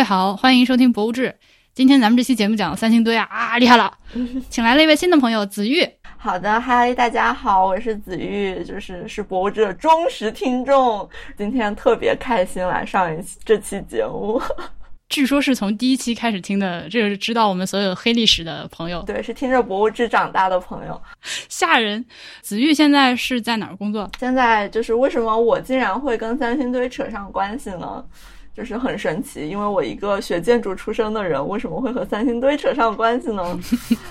位好，欢迎收听《博物志》。今天咱们这期节目讲三星堆啊，啊厉害了，请来了一位新的朋友子玉。好的，嗨，大家好，我是子玉，就是是《博物志》的忠实听众，今天特别开心来上一期这期节目。据说是从第一期开始听的，这个是知道我们所有黑历史的朋友。对，是听着《博物志》长大的朋友，吓人。子玉现在是在哪儿工作？现在就是为什么我竟然会跟三星堆扯上关系呢？就是很神奇，因为我一个学建筑出身的人，为什么会和三星堆扯上关系呢？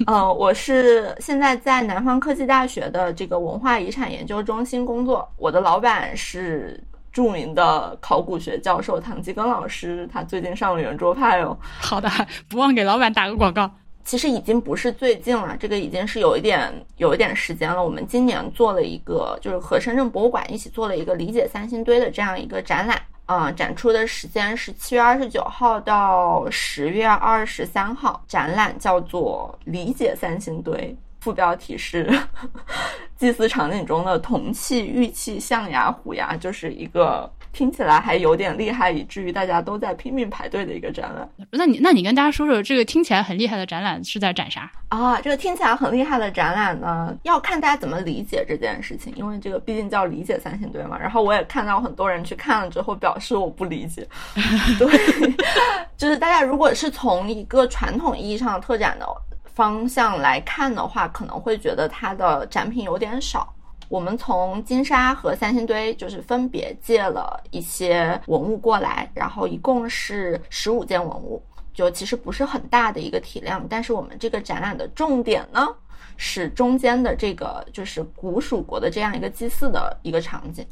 嗯，我是现在在南方科技大学的这个文化遗产研究中心工作，我的老板是。著名的考古学教授唐继根老师，他最近上了圆桌派哦。好的，不忘给老板打个广告。其实已经不是最近了，这个已经是有一点有一点时间了。我们今年做了一个，就是和深圳博物馆一起做了一个理解三星堆的这样一个展览。嗯，展出的时间是七月二十九号到十月二十三号，展览叫做《理解三星堆》。副标题是 祭祀场景中的铜器、玉器、象牙、虎牙，就是一个听起来还有点厉害，以至于大家都在拼命排队的一个展览。那你那你跟大家说说，这个听起来很厉害的展览是在展啥啊？这个听起来很厉害的展览呢，要看大家怎么理解这件事情，因为这个毕竟叫理解三星堆嘛。然后我也看到很多人去看了之后表示我不理解，对，就是大家如果是从一个传统意义上的特展的。方向来看的话，可能会觉得它的展品有点少。我们从金沙和三星堆就是分别借了一些文物过来，然后一共是十五件文物，就其实不是很大的一个体量。但是我们这个展览的重点呢，是中间的这个就是古蜀国的这样一个祭祀的一个场景。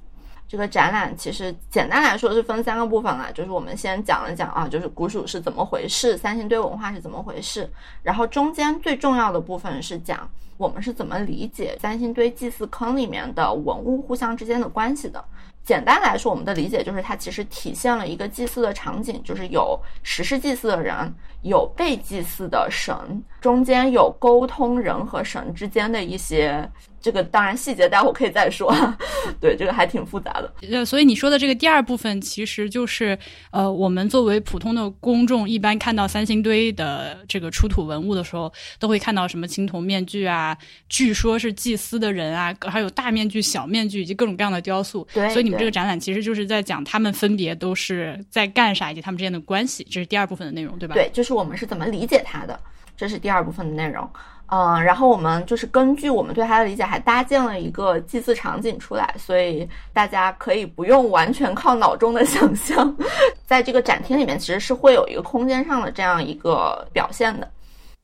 这个展览其实简单来说是分三个部分啦，就是我们先讲了讲啊，就是古蜀是怎么回事，三星堆文化是怎么回事，然后中间最重要的部分是讲我们是怎么理解三星堆祭祀坑里面的文物互相之间的关系的。简单来说，我们的理解就是它其实体现了一个祭祀的场景，就是有实施祭祀的人，有被祭祀的神，中间有沟通人和神之间的一些。这个当然细节待会可以再说，对这个还挺复杂的。呃，所以你说的这个第二部分，其实就是呃，我们作为普通的公众，一般看到三星堆的这个出土文物的时候，都会看到什么青铜面具啊，据说是祭司的人啊，还有大面具、小面具以及各种各样的雕塑。对，所以你们这个展览其实就是在讲他们分别都是在干啥，以及他们之间的关系，这是第二部分的内容，对吧？对，就是我们是怎么理解它的，这是第二部分的内容。嗯，然后我们就是根据我们对它的理解，还搭建了一个祭祀场景出来，所以大家可以不用完全靠脑中的 想象，在这个展厅里面其实是会有一个空间上的这样一个表现的。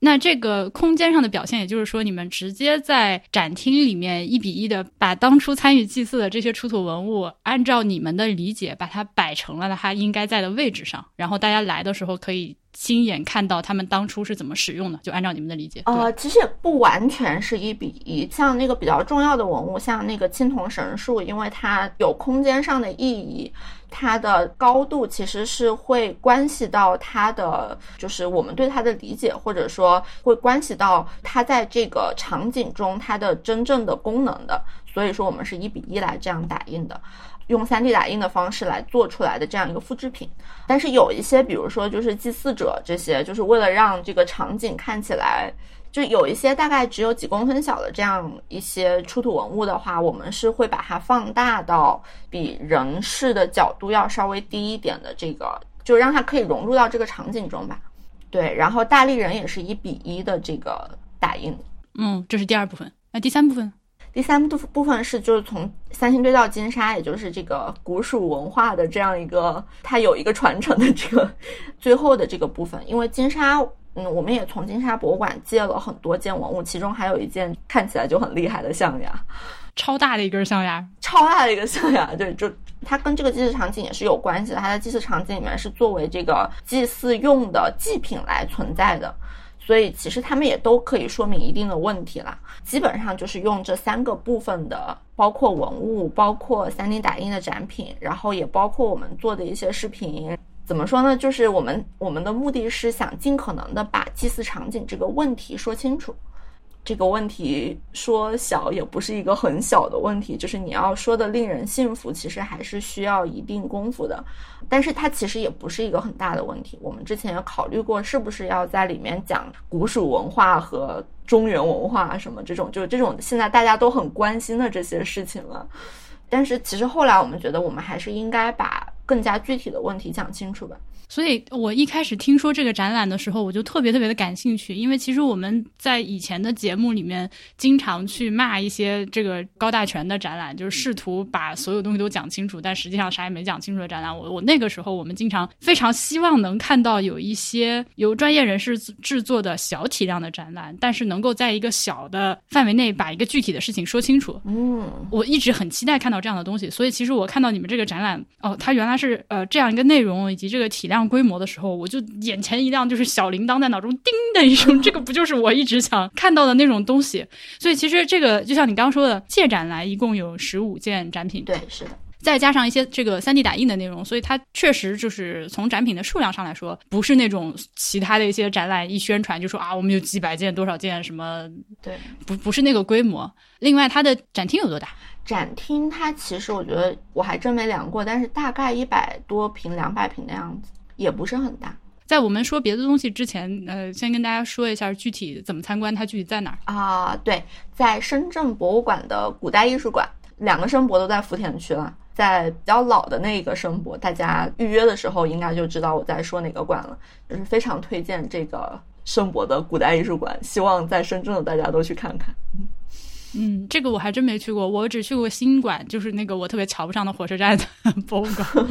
那这个空间上的表现，也就是说，你们直接在展厅里面一比一的把当初参与祭祀的这些出土文物，按照你们的理解把它摆成了它应该在的位置上，然后大家来的时候可以。亲眼看到他们当初是怎么使用的，就按照你们的理解。呃，其实也不完全是一比一，像那个比较重要的文物，像那个青铜神树，因为它有空间上的意义，它的高度其实是会关系到它的，就是我们对它的理解，或者说会关系到它在这个场景中它的真正的功能的，所以说我们是一比一来这样打印的。用 3D 打印的方式来做出来的这样一个复制品，但是有一些，比如说就是祭祀者这些，就是为了让这个场景看起来，就有一些大概只有几公分小的这样一些出土文物的话，我们是会把它放大到比人视的角度要稍微低一点的这个，就让它可以融入到这个场景中吧。对，然后大力人也是一比一的这个打印。嗯，这是第二部分，那第三部分。第三部部分是就是从三星堆到金沙，也就是这个古蜀文化的这样一个，它有一个传承的这个最后的这个部分。因为金沙，嗯，我们也从金沙博物馆借了很多件文物，其中还有一件看起来就很厉害的象牙，超大的一根象牙，超大的一个象牙，对，就它跟这个祭祀场景也是有关系的。它在祭祀场景里面是作为这个祭祀用的祭品来存在的。所以其实他们也都可以说明一定的问题啦。基本上就是用这三个部分的，包括文物，包括 3D 打印的展品，然后也包括我们做的一些视频。怎么说呢？就是我们我们的目的是想尽可能的把祭祀场景这个问题说清楚。这个问题说小也不是一个很小的问题，就是你要说的令人信服，其实还是需要一定功夫的。但是它其实也不是一个很大的问题。我们之前也考虑过，是不是要在里面讲古蜀文化和中原文化什么这种，就是这种现在大家都很关心的这些事情了。但是其实后来我们觉得，我们还是应该把更加具体的问题讲清楚吧。所以我一开始听说这个展览的时候，我就特别特别的感兴趣，因为其实我们在以前的节目里面经常去骂一些这个高大全的展览，就是试图把所有东西都讲清楚，但实际上啥也没讲清楚的展览。我我那个时候我们经常非常希望能看到有一些由专业人士制作的小体量的展览，但是能够在一个小的范围内把一个具体的事情说清楚。嗯，我一直很期待看到这样的东西，所以其实我看到你们这个展览，哦，它原来是呃这样一个内容以及这个体量。规模的时候，我就眼前一亮，就是小铃铛在脑中叮的一声，这个不就是我一直想看到的那种东西？所以其实这个就像你刚刚说的，借展来一共有十五件展品，对，是的，再加上一些这个三 D 打印的内容，所以它确实就是从展品的数量上来说，不是那种其他的一些展览一宣传就说啊，我们有几百件、多少件什么，对，不不是那个规模。另外，它的展厅有多大？展厅它其实我觉得我还真没量过，但是大概一百多平、两百平的样子。也不是很大。在我们说别的东西之前，呃，先跟大家说一下具体怎么参观，它具体在哪儿啊？对，在深圳博物馆的古代艺术馆，两个声博都在福田区了。在比较老的那个声博，大家预约的时候应该就知道我在说哪个馆了。就是非常推荐这个声博的古代艺术馆，希望在深圳的大家都去看看。嗯，这个我还真没去过，我只去过新馆，就是那个我特别瞧不上的火车站的博物馆。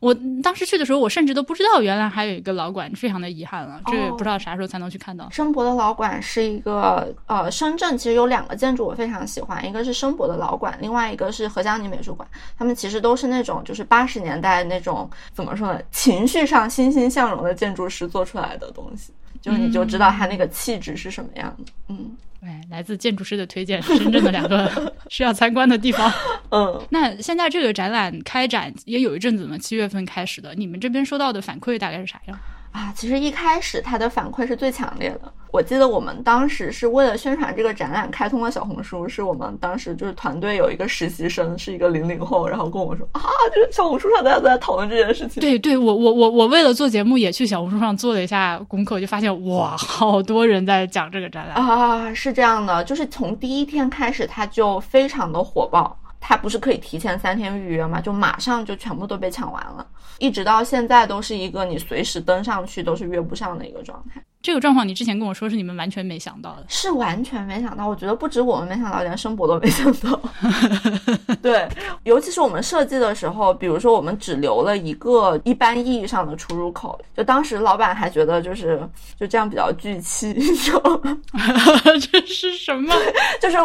我当时去的时候，我甚至都不知道原来还有一个老馆，非常的遗憾了。这不知道啥时候才能去看到。申博的老馆是一个呃，深圳其实有两个建筑我非常喜欢，一个是申博的老馆，另外一个是何江宁美术馆。他们其实都是那种就是八十年代那种怎么说呢，情绪上欣欣向荣的建筑师做出来的东西，就是你就知道它那个气质是什么样的。嗯。哎，来自建筑师的推荐，深圳的两个 需要参观的地方。嗯，那现在这个展览开展也有一阵子了，七月份开始的，你们这边收到的反馈大概是啥样？啊，其实一开始他的反馈是最强烈的。我记得我们当时是为了宣传这个展览，开通了小红书。是我们当时就是团队有一个实习生，是一个零零后，然后跟我说啊，就是小红书上大家都在讨论这件事情。对，对我我我我为了做节目也去小红书上做了一下功课，就发现哇，好多人在讲这个展览啊。是这样的，就是从第一天开始，它就非常的火爆。它不是可以提前三天预约吗？就马上就全部都被抢完了，一直到现在都是一个你随时登上去都是约不上的一个状态。这个状况你之前跟我说是你们完全没想到的，是完全没想到。我觉得不止我们没想到，连申博都没想到。对，尤其是我们设计的时候，比如说我们只留了一个一般意义上的出入口，就当时老板还觉得就是就这样比较聚气，你知道吗？这是什么？就是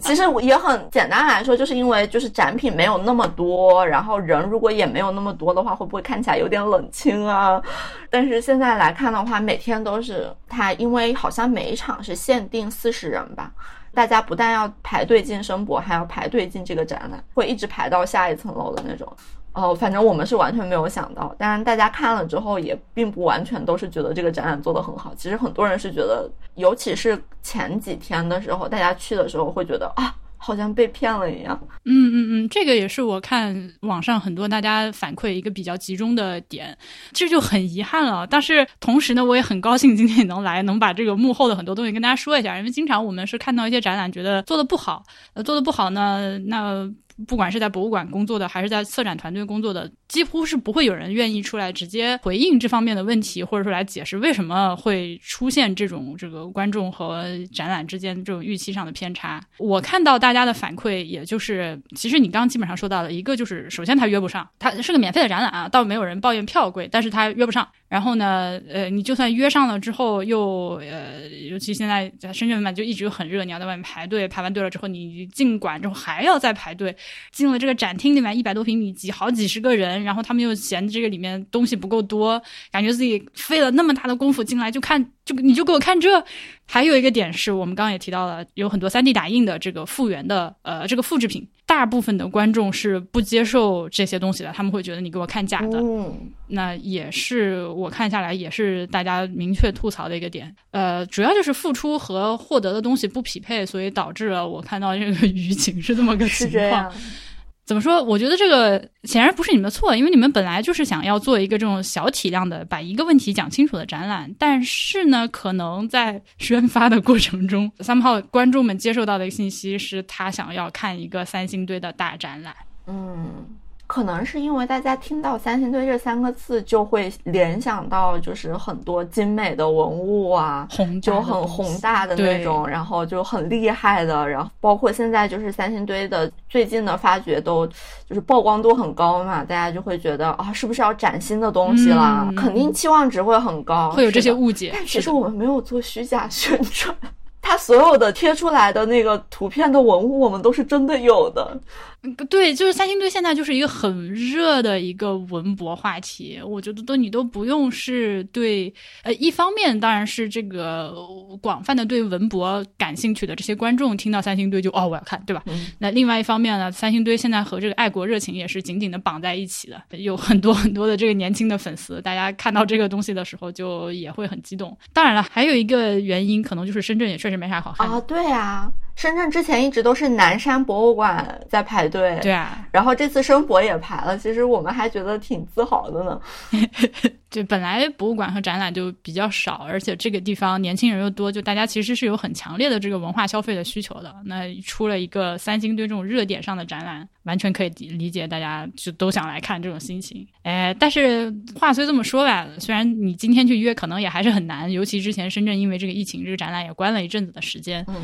其实也很简单来说，就是因为就是展品没有那么多，然后人如果也没有那么多的话，会不会看起来有点冷清啊？但是现在来看的话，每天都是。他因为好像每一场是限定四十人吧，大家不但要排队进声博，还要排队进这个展览，会一直排到下一层楼的那种。哦，反正我们是完全没有想到。当然，大家看了之后也并不完全都是觉得这个展览做得很好。其实很多人是觉得，尤其是前几天的时候，大家去的时候会觉得啊。好像被骗了一样。嗯嗯嗯，这个也是我看网上很多大家反馈一个比较集中的点，这就很遗憾了。但是同时呢，我也很高兴今天你能来，能把这个幕后的很多东西跟大家说一下。因为经常我们是看到一些展览，觉得做的不好，呃，做的不好呢，那。不管是在博物馆工作的，还是在策展团队工作的，几乎是不会有人愿意出来直接回应这方面的问题，或者说来解释为什么会出现这种这个观众和展览之间这种预期上的偏差。我看到大家的反馈，也就是其实你刚刚基本上说到了一个，就是首先他约不上，他是个免费的展览啊，倒没有人抱怨票贵，但是他约不上。然后呢，呃，你就算约上了之后，又呃，尤其现在在深圳嘛，就一直很热，你要在外面排队，排完队了之后，你进馆之后还要再排队。进了这个展厅里面，一百多平米，挤好几十个人，然后他们又嫌这个里面东西不够多，感觉自己费了那么大的功夫进来就看，就你就给我看这。还有一个点是我们刚刚也提到了，有很多三 D 打印的这个复原的呃这个复制品。大大部分的观众是不接受这些东西的，他们会觉得你给我看假的。嗯那也是我看下来也是大家明确吐槽的一个点。呃，主要就是付出和获得的东西不匹配，所以导致了我看到这个 舆情是这么个情况。怎么说？我觉得这个显然不是你们的错，因为你们本来就是想要做一个这种小体量的，把一个问题讲清楚的展览。但是呢，可能在 宣发的过程中三炮观众们接受到的信息是他想要看一个三星堆的大展览。嗯，可能是因为大家听到三星堆这三个字，就会联想到就是很多精美的文物啊，就很宏大的那种，然后就很厉害的，然后包括现在就是三星堆的最近的发掘都就是曝光度很高嘛，大家就会觉得啊，是不是要崭新的东西啦？嗯肯定期望值会很高，会有这些误解。但其实我们没有做虚假宣传。它所有的贴出来的那个图片的文物，我们都是真的有的。对，就是三星堆现在就是一个很热的一个文博话题，我觉得都你都不用是对，呃，一方面当然是这个广泛的对文博感兴趣的这些观众听到三星堆就哦我要看，对吧？嗯那另外一方面呢，三星堆现在和这个爱国热情也是紧紧的绑在一起的，有很多很多的这个年轻的粉丝，大家看到这个东西的时候就也会很激动。当然了，还有一个原因可能就是深圳也确实没啥好看的，啊，对啊，深圳之前一直都是南山博物馆在排队，对啊，然后这次申博也排了，其实我们还觉得挺自豪的呢。就本来博物馆和展览就比较少，而且这个地方年轻人又多，就大家其实是有很强烈的这个文化消费的需求的。那出了一个三星堆这种热点上的展览，完全可以理解大家就都想来看这种心情。哎，但是话虽这么说吧，虽然你今天去约可能也还是很难，尤其之前深圳因为这个疫情，这个展览也关了一阵子的时间。嗯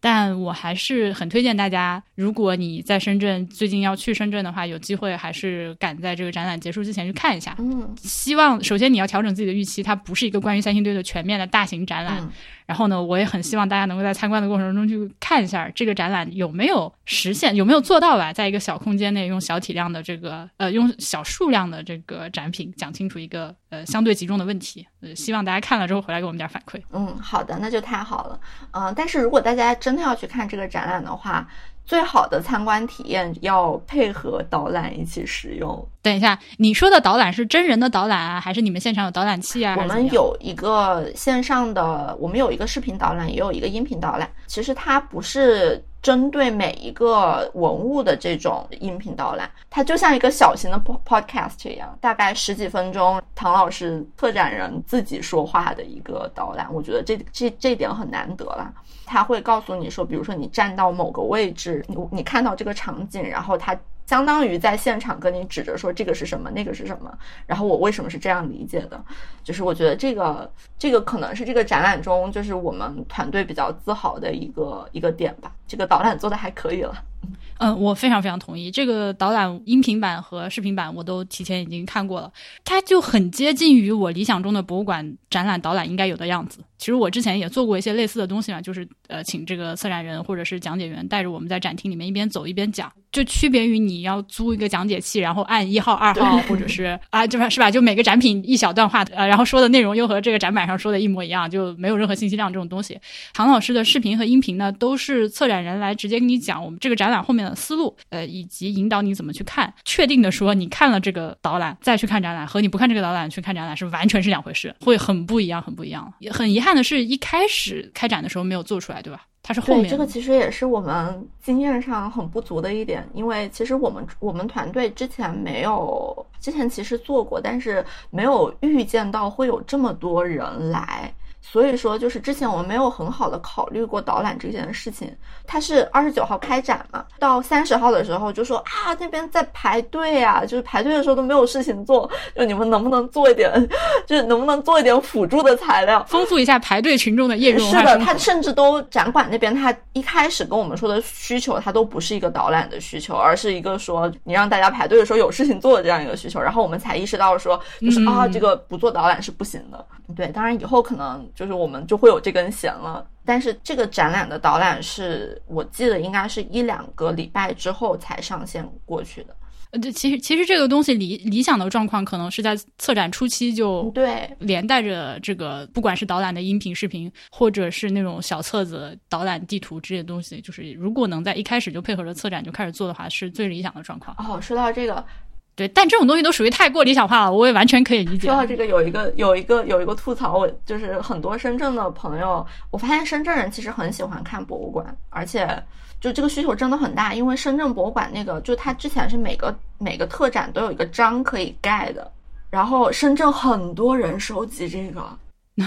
但我还是很推荐大家，如果你在深圳最近要去深圳的话，有机会还是赶在这个展览结束之前去看一下。嗯希望首先你要调整自己的预期，它不是一个关于三星堆的全面的大型展览。嗯然后呢，我也很希望大家能够在参观的过程中去看一下这个展览有没有实现，有没有做到吧，在一个小空间内用小体量的这个呃，用小数量的这个展品讲清楚一个呃相对集中的问题。呃，希望大家看了之后回来给我们点反馈。嗯，好的，那就太好了。嗯、但是如果大家真的要去看这个展览的话，最好的参观体验要配合导览一起使用。等一下，你说的导览是真人的导览啊，还是你们现场有导览器啊？我们有一个线上的，我们有一个视频导览，也有一个音频导览。其实它不是针对每一个文物的这种音频导览，它就像一个小型的 podcast 一样，大概十几分钟，唐老师策展人自己说话的一个导览。我觉得这这这点很难得啦。他会告诉你说，比如说你站到某个位置，你你看到这个场景，然后他相当于在现场跟你指着说这个是什么，那个是什么，然后我为什么是这样理解的，就是我觉得这个这个可能是这个展览中就是我们团队比较自豪的一个一个点吧。这个导览做的还可以了，嗯，我非常非常同意。这个导览音频版和视频版我都提前已经看过了，它就很接近于我理想中的博物馆展览导览应该有的样子。其实我之前也做过一些类似的东西嘛，就是呃，请这个策展人或者是讲解员带着我们在展厅里面一边走一边讲，就区别于你要租一个讲解器，然后按一号、二号，或者是 啊，就是是吧？就每个展品一小段话，呃，然后说的内容又和这个展板上说的一模一样，就没有任何信息量这种东西。唐老师的视频和音频呢，都是策展人来直接跟你讲我们这个展览后面的思路，呃，以及引导你怎么去看。确定的说，你看了这个导览再去看展览，和你不看这个导览去看展览是完全是两回事，会很不一样，很不一样。也很遗憾的是，一开始开展的时候没有做出来，对吧？它是后面对这个其实也是我们经验上很不足的一点，因为其实我们我们团队之前没有，之前其实做过，但是没有预见到会有这么多人来。所以说，就是之前我们没有很好的考虑过导览这件事情。它是二十九号开展嘛，到三十号的时候就说啊，那边在排队啊，就是排队的时候都没有事情做，就你们能不能做一点，就是能不能做一点辅助的材料？丰富一下排队群众的业余文是的。他甚至都展馆那边，他一开始跟我们说的需求，他都不是一个导览的需求，而是一个说你让大家排队的时候有事情做的这样一个需求。然后我们才意识到说，就是、嗯啊，这个不做导览是不行的。对，当然以后可能就是我们就会有这根弦了。但是这个展览的导览是我记得应该是一两个礼拜之后才上线过去的。呃，对，其实其实这个东西理理想的状况，可能是在策展初期就对连带着这个，不管是导览的音频、视频，或者是那种小册子、导览地图这些东西，就是如果能在一开始就配合着策展就开始做的话，是最理想的状况。哦，说到这个，对，但这种东西都属于太过理想化了，我也完全可以理解说。到这个，有一个有一个有一个吐槽，我就是很多深圳的朋友，我发现深圳人其实很喜欢看博物馆，而且就这个需求真的很大，因为深圳博物馆那个，就它之前是每个每个特展都有一个章可以盖的，然后深圳很多人收集这个，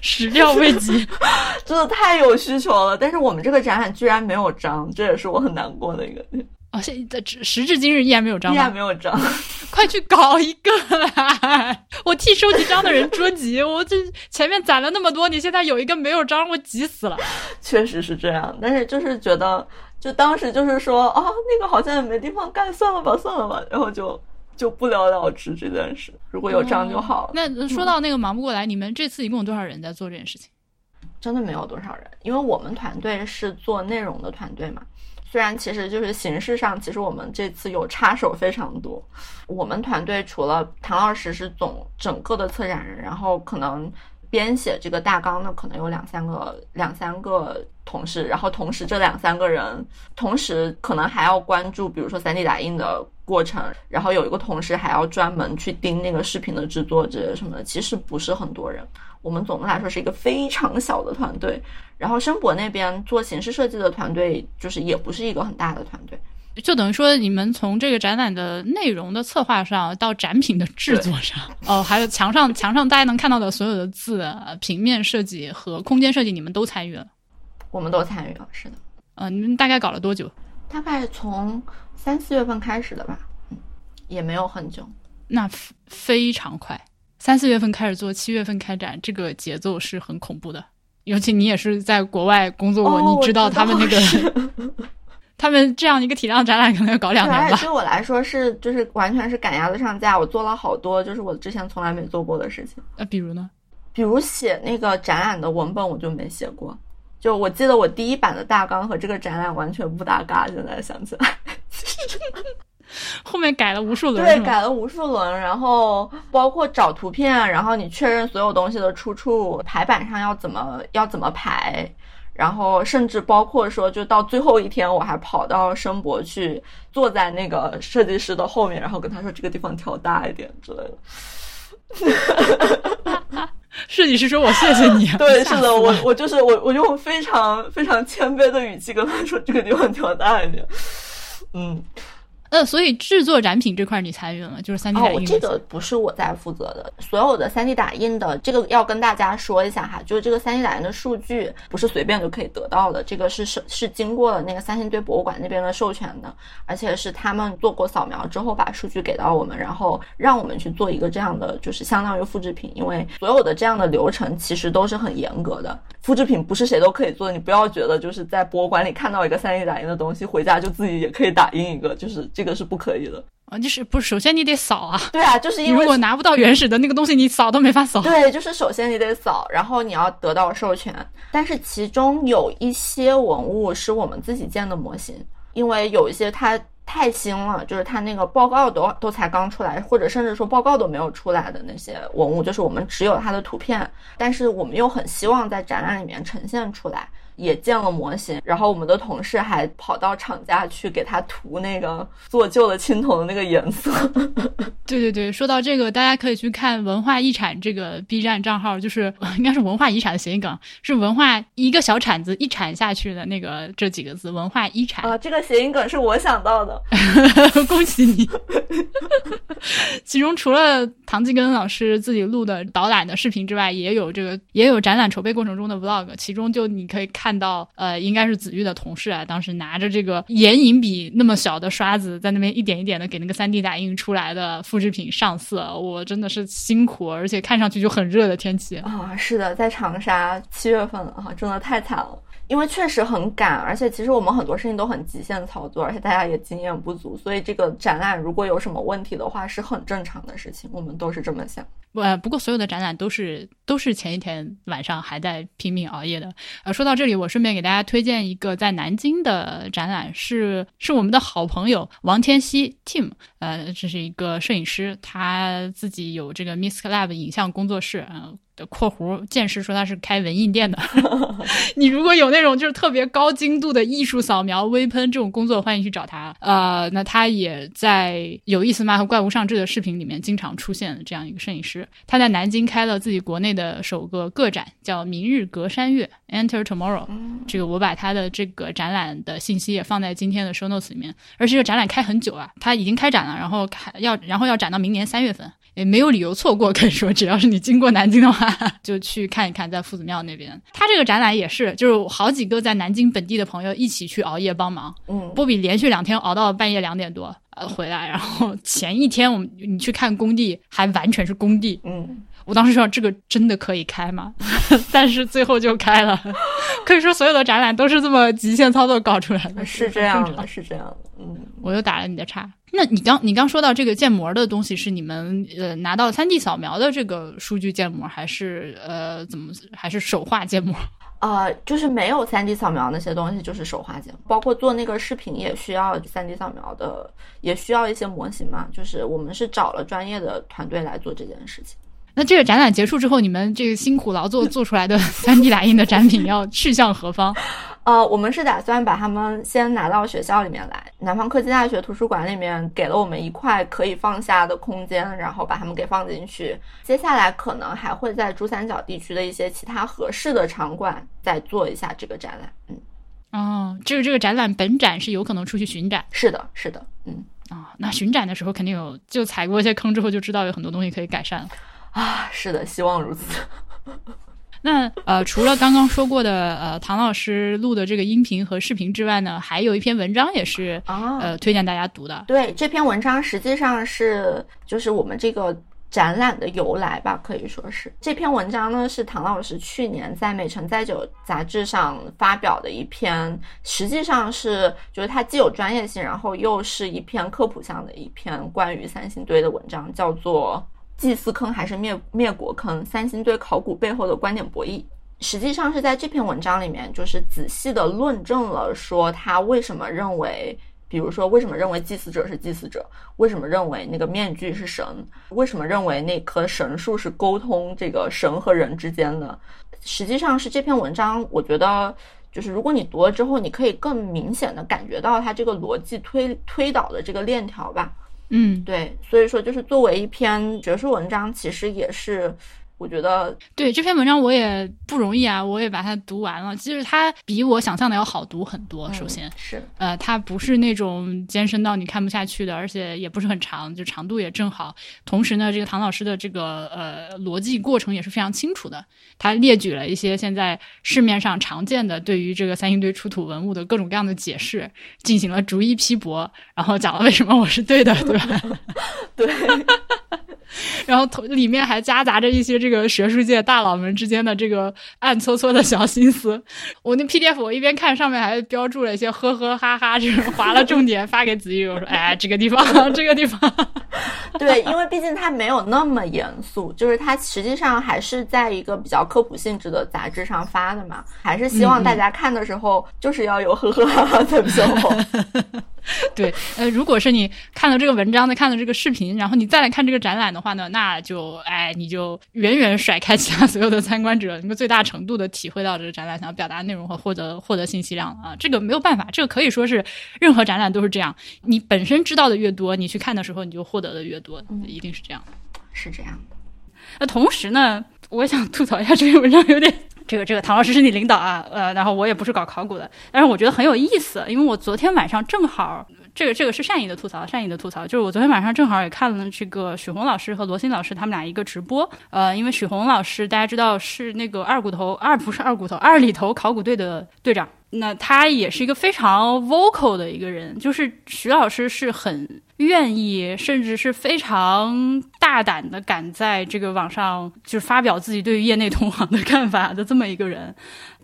始料未及，真的太有需求了。但是我们这个展览居然没有章，这也是我很难过的一个点，哦，现在直时至今日依然没有章依然？没有章。快去搞一个来！我替收集章的人着急，我这前面攒了那么多，你现在有一个没有章，我急死了。确实是这样，但是就是觉得，就当时就是说，啊，那个好像也没地方干，算了吧，算了吧，然后就就不了了之这件事。如果有章就好了。那说到那个忙不过来，你们这次一共有多少人在做这件事情？真的没有多少人，因为我们团队是做内容的团队嘛。虽然其实就是形式上，其实我们这次有插手非常多。我们团队除了唐老师是总整个的策展人，然后可能编写这个大纲的可能有两三个两三个同事，然后同时这两三个人同时可能还要关注，比如说 3D 打印的过程，然后有一个同事还要专门去盯那个视频的制作这些什么的，其实不是很多人。我们总的来说是一个非常小的团队，然后申博那边做形式设计的团队，就是也不是一个很大的团队。就等于说，你们从这个展览的内容的策划上，到展品的制作上，哦，还有墙上墙上大家能看到的所有的字、呃平面设计和空间设计，你们都参与了。我们都参与了，是的，呃，你们大概搞了多久？大概从三四月份开始的吧，嗯，也没有很久。那非非常快，三四月份开始做，七月份开展，这个节奏是很恐怖的。尤其你也是在国外工作过，哦你知道他们那个，他们这样一个体量展览可能要搞两年吧对，。我来说是就是完全是赶鸭子上架，我做了好多就是我之前从来没做过的事情，呃，比如呢？比如写那个展览的文本我就没写过。就我记得我第一版的大纲和这个展览完全不搭嘎，现在想起来，后面改了无数轮，对，改了无数轮，然后包括找图片，然后你确认所有东西的出处，排版上要怎么要怎么排，然后甚至包括说，就到最后一天，我还跑到申博去，坐在那个设计师的后面，然后跟他说这个地方调大一点之类的。设计师说：“我谢谢你。”对，是的，我我就是我，我用非常非常谦卑的语气跟他说这个地方调大一点。嗯，呃，所以制作展品这块你参与了吗？就是三 D 哦打，印、这个不是我在负责的，所有的三 D 打印的这个要跟大家说一下哈，就是这个三 D 打印的数据不是随便就可以得到的，这个是是是经过了那个三星堆博物馆那边的授权的，而且是他们做过扫描之后把数据给到我们，然后让我们去做一个这样的就是相当于复制品，因为所有的这样的流程其实都是很严格的，复制品不是谁都可以做的，你不要觉得就是在博物馆里看到一个三 D 打印的东西，回家就自己也可以打印一个，就是这个是不可以的。啊，就是不是？首先你得扫啊，对啊，就是因为如果拿不到原始的那个东西，你扫都没法扫。对，就是首先你得扫，然后你要得到授权。但是其中有一些文物是我们自己建的模型，因为有一些它太新了，就是它那个报告都都才刚出来，或者甚至说报告都没有出来的那些文物，就是我们只有它的图片，但是我们又很希望在展览里面呈现出来。也建了模型，然后我们的同事还跑到厂家去给他涂那个做旧的青铜的那个颜色。对对对，说到这个，大家可以去看文化遗产这个 B 站账号，就是 应该是文化遗产的谐音梗，是文化一个小铲子一铲下去的那个这几个字，文化遗产。啊，这个谐音梗是我想到的。恭喜你！其中除了唐继根老师自己录的导览的视频之外，也有这个也有展览筹备过程中的 vlog。其中就你可以看看到，呃，应该是子玉的同事啊，当时拿着这个眼影笔那么小的刷子，在那边一点一点的给那个三 D 打印出来的复制品上色。我真的是辛苦，而且看上去就很热的天气。啊，是的，在长沙七月份了哈，真的太惨了。因为确实很赶，而且其实我们很多事情都很极限操作，而且大家也经验不足，所以这个展览如果有什么问题的话，是很正常的事情。我们都是这么想。呃，不过所有的展览都是都是前一天晚上还在拼命熬夜的。呃，说到这里，我顺便给大家推荐一个在南京的展览，是是我们的好朋友王天熙 Tim，呃，这是一个摄影师，他自己有这个 Misk Lab 影像工作室，嗯。括弧，剑师说他是开文印店的。你如果有那种就是特别高精度的艺术扫描、微喷这种工作，欢迎去找他。呃，那他也在有意思吗和怪物上志的视频里面经常出现这样一个摄影师。他在南京开了自己国内的首个个展，叫“明日隔山月 ”（Enter Tomorrow）。这个我把他的这个展览的信息也放在今天的 show notes 里面。而且这个展览开很久啊，他已经开展了，然后开要然后要展到明年三月份。也没有理由错过，可以说只要是你经过南京的话，就去看一看，在夫子庙那边。他这个展览也是，就是好几个在南京本地的朋友一起去熬夜帮忙。嗯，波比连续两天熬到半夜两点多，呃，回来。然后前一天我们你去看工地，还完全是工地。嗯，我当时说这个真的可以开吗？但是最后就开了。可以说所有的展览都是这么极限操作搞出来的。是这样的，是这样的。嗯，我又打了你的岔。那你刚你刚说到这个建模的东西，是你们呃拿到三 D 扫描的这个数据建模，还是呃怎么还是手画建模？呃，就是没有三 D 扫描那些东西，就是手画建模。包括做那个视频也需要三 D 扫描的，也需要一些模型嘛。就是我们是找了专业的团队来做这件事情。那这个展览结束之后，你们这个辛苦劳作做出来的 三 D 打印的展品要去向何方？呃，我们是打算把它们先拿到学校里面来，南方科技大学图书馆里面给了我们一块可以放下的空间，然后把它们给放进去。接下来可能还会在珠三角地区的一些其他合适的场馆再做一下这个展览。嗯，哦，这个这个展览本展是有可能出去巡展。是的，是的，嗯，啊，那巡展的时候肯定有，就踩过一些坑之后就知道有很多东西可以改善了。啊，是的，希望如此。那呃，除了刚刚说过的呃，唐老师录的这个音频和视频之外呢，还有一篇文章也是啊呃，推荐大家读的。对，这篇文章实际上是就是我们这个展览的由来吧，可以说是这篇文章呢是唐老师去年在《美城载酒》杂志上发表的一篇，实际上是就是它既有专业性，然后又是一篇科普向的一篇关于三星堆的文章，叫做。祭祀坑还是灭灭国坑？三星堆考古背后的观点博弈，实际上是在这篇文章里面，就是仔细的论证了说他为什么认为，比如说为什么认为祭祀者是祭祀者，为什么认为那个面具是神，为什么认为那棵神树是沟通这个神和人之间的。实际上是这篇文章，我觉得就是如果你读了之后，你可以更明显的感觉到它这个逻辑推推导的这个链条吧。嗯，对，所以说就是作为一篇学术文章，其实也是。我觉得对这篇文章我也不容易啊，我也把它读完了。其实它比我想象的要好读很多。首先是呃，它不是那种艰深到你看不下去的，而且也不是很长，就长度也正好。同时呢，这个唐老师的这个呃逻辑过程也是非常清楚的。他列举了一些现在市面上常见的对于这个三星堆出土文物的各种各样的解释，进行了逐一批驳，然后讲了为什么我是对的，对吧？对。然后里面还夹杂着一些这个学术界大佬们之间的这个暗搓搓的小心思。我那 PDF 我一边看，上面还标注了一些呵呵哈哈，这种划了重点发给子怡，我说：“哎，这个地方，这个地方。”对，因为毕竟它没有那么严肃，就是它实际上还是在一个比较科普性质的杂志上发的嘛，还是希望大家看的时候就是要有呵呵哈哈的标。对，呃，如果是你看了这个文章，再看了这个视频，然后你再来看这个展览的话呢，那就哎，你就远远甩开其他所有的参观者，能够最大程度的体会到这个展览想要表达内容和获得获得信息量啊。这个没有办法，这个可以说是任何展览都是这样。你本身知道的越多，你去看的时候你就获得的越多，一定是这样的。是这样的。那同时呢，我想吐槽一下这篇文章有点。这个这个唐老师是你领导啊，呃，然后我也不是搞考古的，但是我觉得很有意思，因为我昨天晚上正好，这个这个是善意的吐槽，善意的吐槽，就是我昨天晚上正好也看了这个许宏老师和罗新老师他们俩一个直播，呃，因为许宏老师大家知道是那个二骨头二不是二骨头二里头考古队的队长。那他也是一个非常 vocal 的一个人，就是徐老师是很愿意，甚至是非常大胆的，敢在这个网上就是发表自己对于业内同行的看法的这么一个人。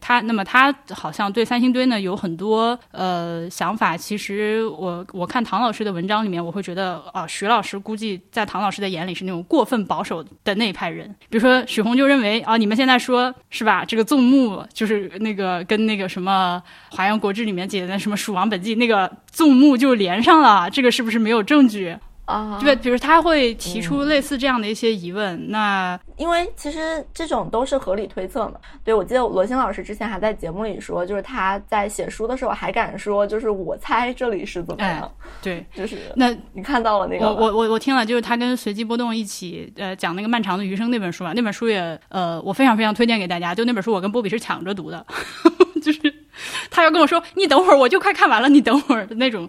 他那么他好像对三星堆呢有很多呃想法。其实我我看唐老师的文章里面，我会觉得啊，徐老师估计在唐老师的眼里是那种过分保守的那一派人。比如说许宏就认为啊，你们现在说是吧？这个纵目就是那个跟那个什么《华阳国志》里面写的什么《蜀王本纪》那个纵目就连上了，这个是不是没有证据？啊，对，比如他会提出类似这样的一些疑问，那因为其实这种都是合理推测嘛。对，我记得罗新老师之前还在节目里说，就是他在写书的时候还敢说，就是我猜这里是怎么样。对，就是那你看到了那个？我我我我听了，就是他跟随机波动一起呃讲那个漫长的余生那本书嘛，那本书也呃我非常非常推荐给大家。就那本书我跟波比是抢着读的，就是他要跟我说你等会儿我就快看完了，你等会儿的那种。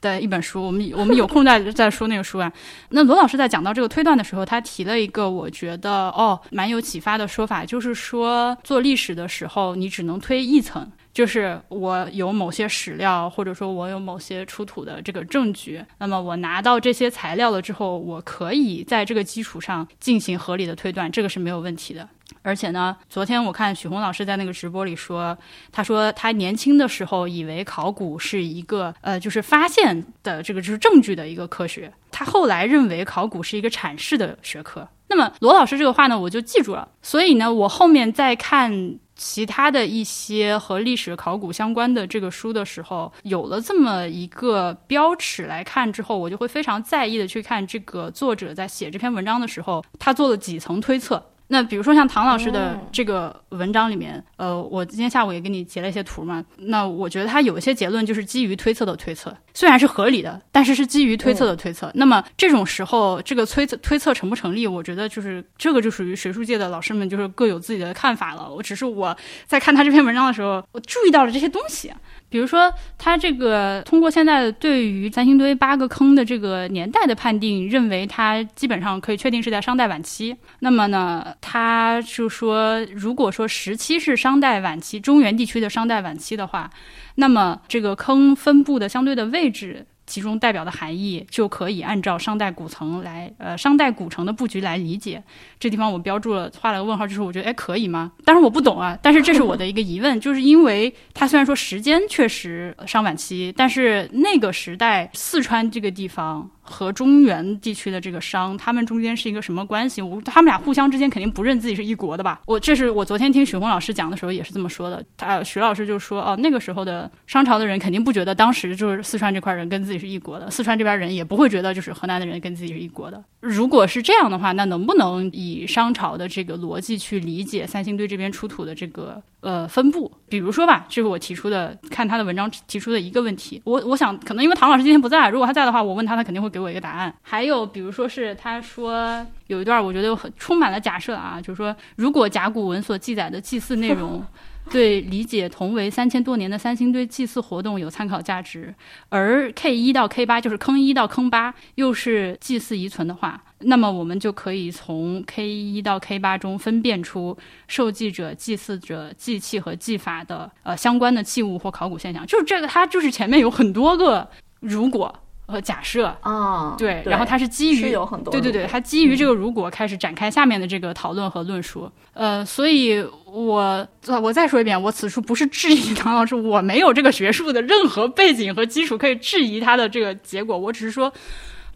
的一本书，我们我们有空再再说那个书啊。那罗老师在讲到这个推断的时候，他提了一个我觉得哦蛮有启发的说法，就是说做历史的时候，你只能推一层，就是我有某些史料，或者说我有某些出土的这个证据，那么我拿到这些材料了之后，我可以在这个基础上进行合理的推断，这个是没有问题的。而且呢，昨天我看许宏老师在那个直播里说，他说他年轻的时候以为考古是一个呃，就是发现的这个就是证据的一个科学，他后来认为考古是一个阐释的学科。那么罗老师这个话呢，我就记住了。所以呢，我后面在看其他的一些和历史考古相关的这个书的时候，有了这么一个标尺来看之后，我就会非常在意的去看这个作者在写这篇文章的时候，他做了几层推测。那比如说像唐老师的这个文章里面，呃，我今天下午也给你截了一些图嘛。那我觉得他有一些结论就是基于推测的推测，虽然是合理的，但是是基于推测的推测。那么这种时候，这个推测推测成不成立？我觉得就是这个就属于学术界的老师们就是各有自己的看法了。我只是我在看他这篇文章的时候，我注意到了这些东西。比如说，他这个通过现在对于三星堆八个坑的这个年代的判定，认为它基本上可以确定是在商代晚期。那么呢，他就说，如果说时期是商代晚期，中原地区的商代晚期的话，那么这个坑分布的相对的位置。其中代表的含义就可以按照商代古城来，呃，商代古城的布局来理解。这地方我标注了，画了个问号，就是我觉得，哎，可以吗？当然我不懂啊，但是这是我的一个疑问，就是因为它虽然说时间确实商晚期，但是那个时代四川这个地方。和中原地区的这个商，他们中间是一个什么关系？他们俩互相之间肯定不认自己是一国的吧？我这是我昨天听许峰老师讲的时候也是这么说的。他许老师就说，哦，那个时候的商朝的人肯定不觉得当时就是四川这块人跟自己是一国的，四川这边人也不会觉得就是河南的人跟自己是一国的。如果是这样的话，那能不能以商朝的这个逻辑去理解三星堆这边出土的这个？呃，分布，比如说吧，这是我提出的，看他的文章提出的一个问题。我我想，可能因为唐老师今天不在，如果他在的话，我问他，他肯定会给我一个答案。还有，比如说是他说有一段，我觉得很充满了假设啊，就是说，如果甲骨文所记载的祭祀内容。对理解同为三千多年的三星堆祭祀活动有参考价值，而 K 一到 K 八就是坑一到坑八又是祭祀遗存的话，那么我们就可以从 K 一到 K 八中分辨出受祭者、祭祀者、祭器和祭法的呃相关的器物或考古现象。就是这个，它就是前面有很多个如果。和假设啊，对，然后它是基于有很多对对对，它基于这个如果开始展开下面的这个讨论和论述，呃，所以我我再说一遍，我此处不是质疑唐老师，我没有这个学术的任何背景和基础可以质疑他的这个结果，我只是说，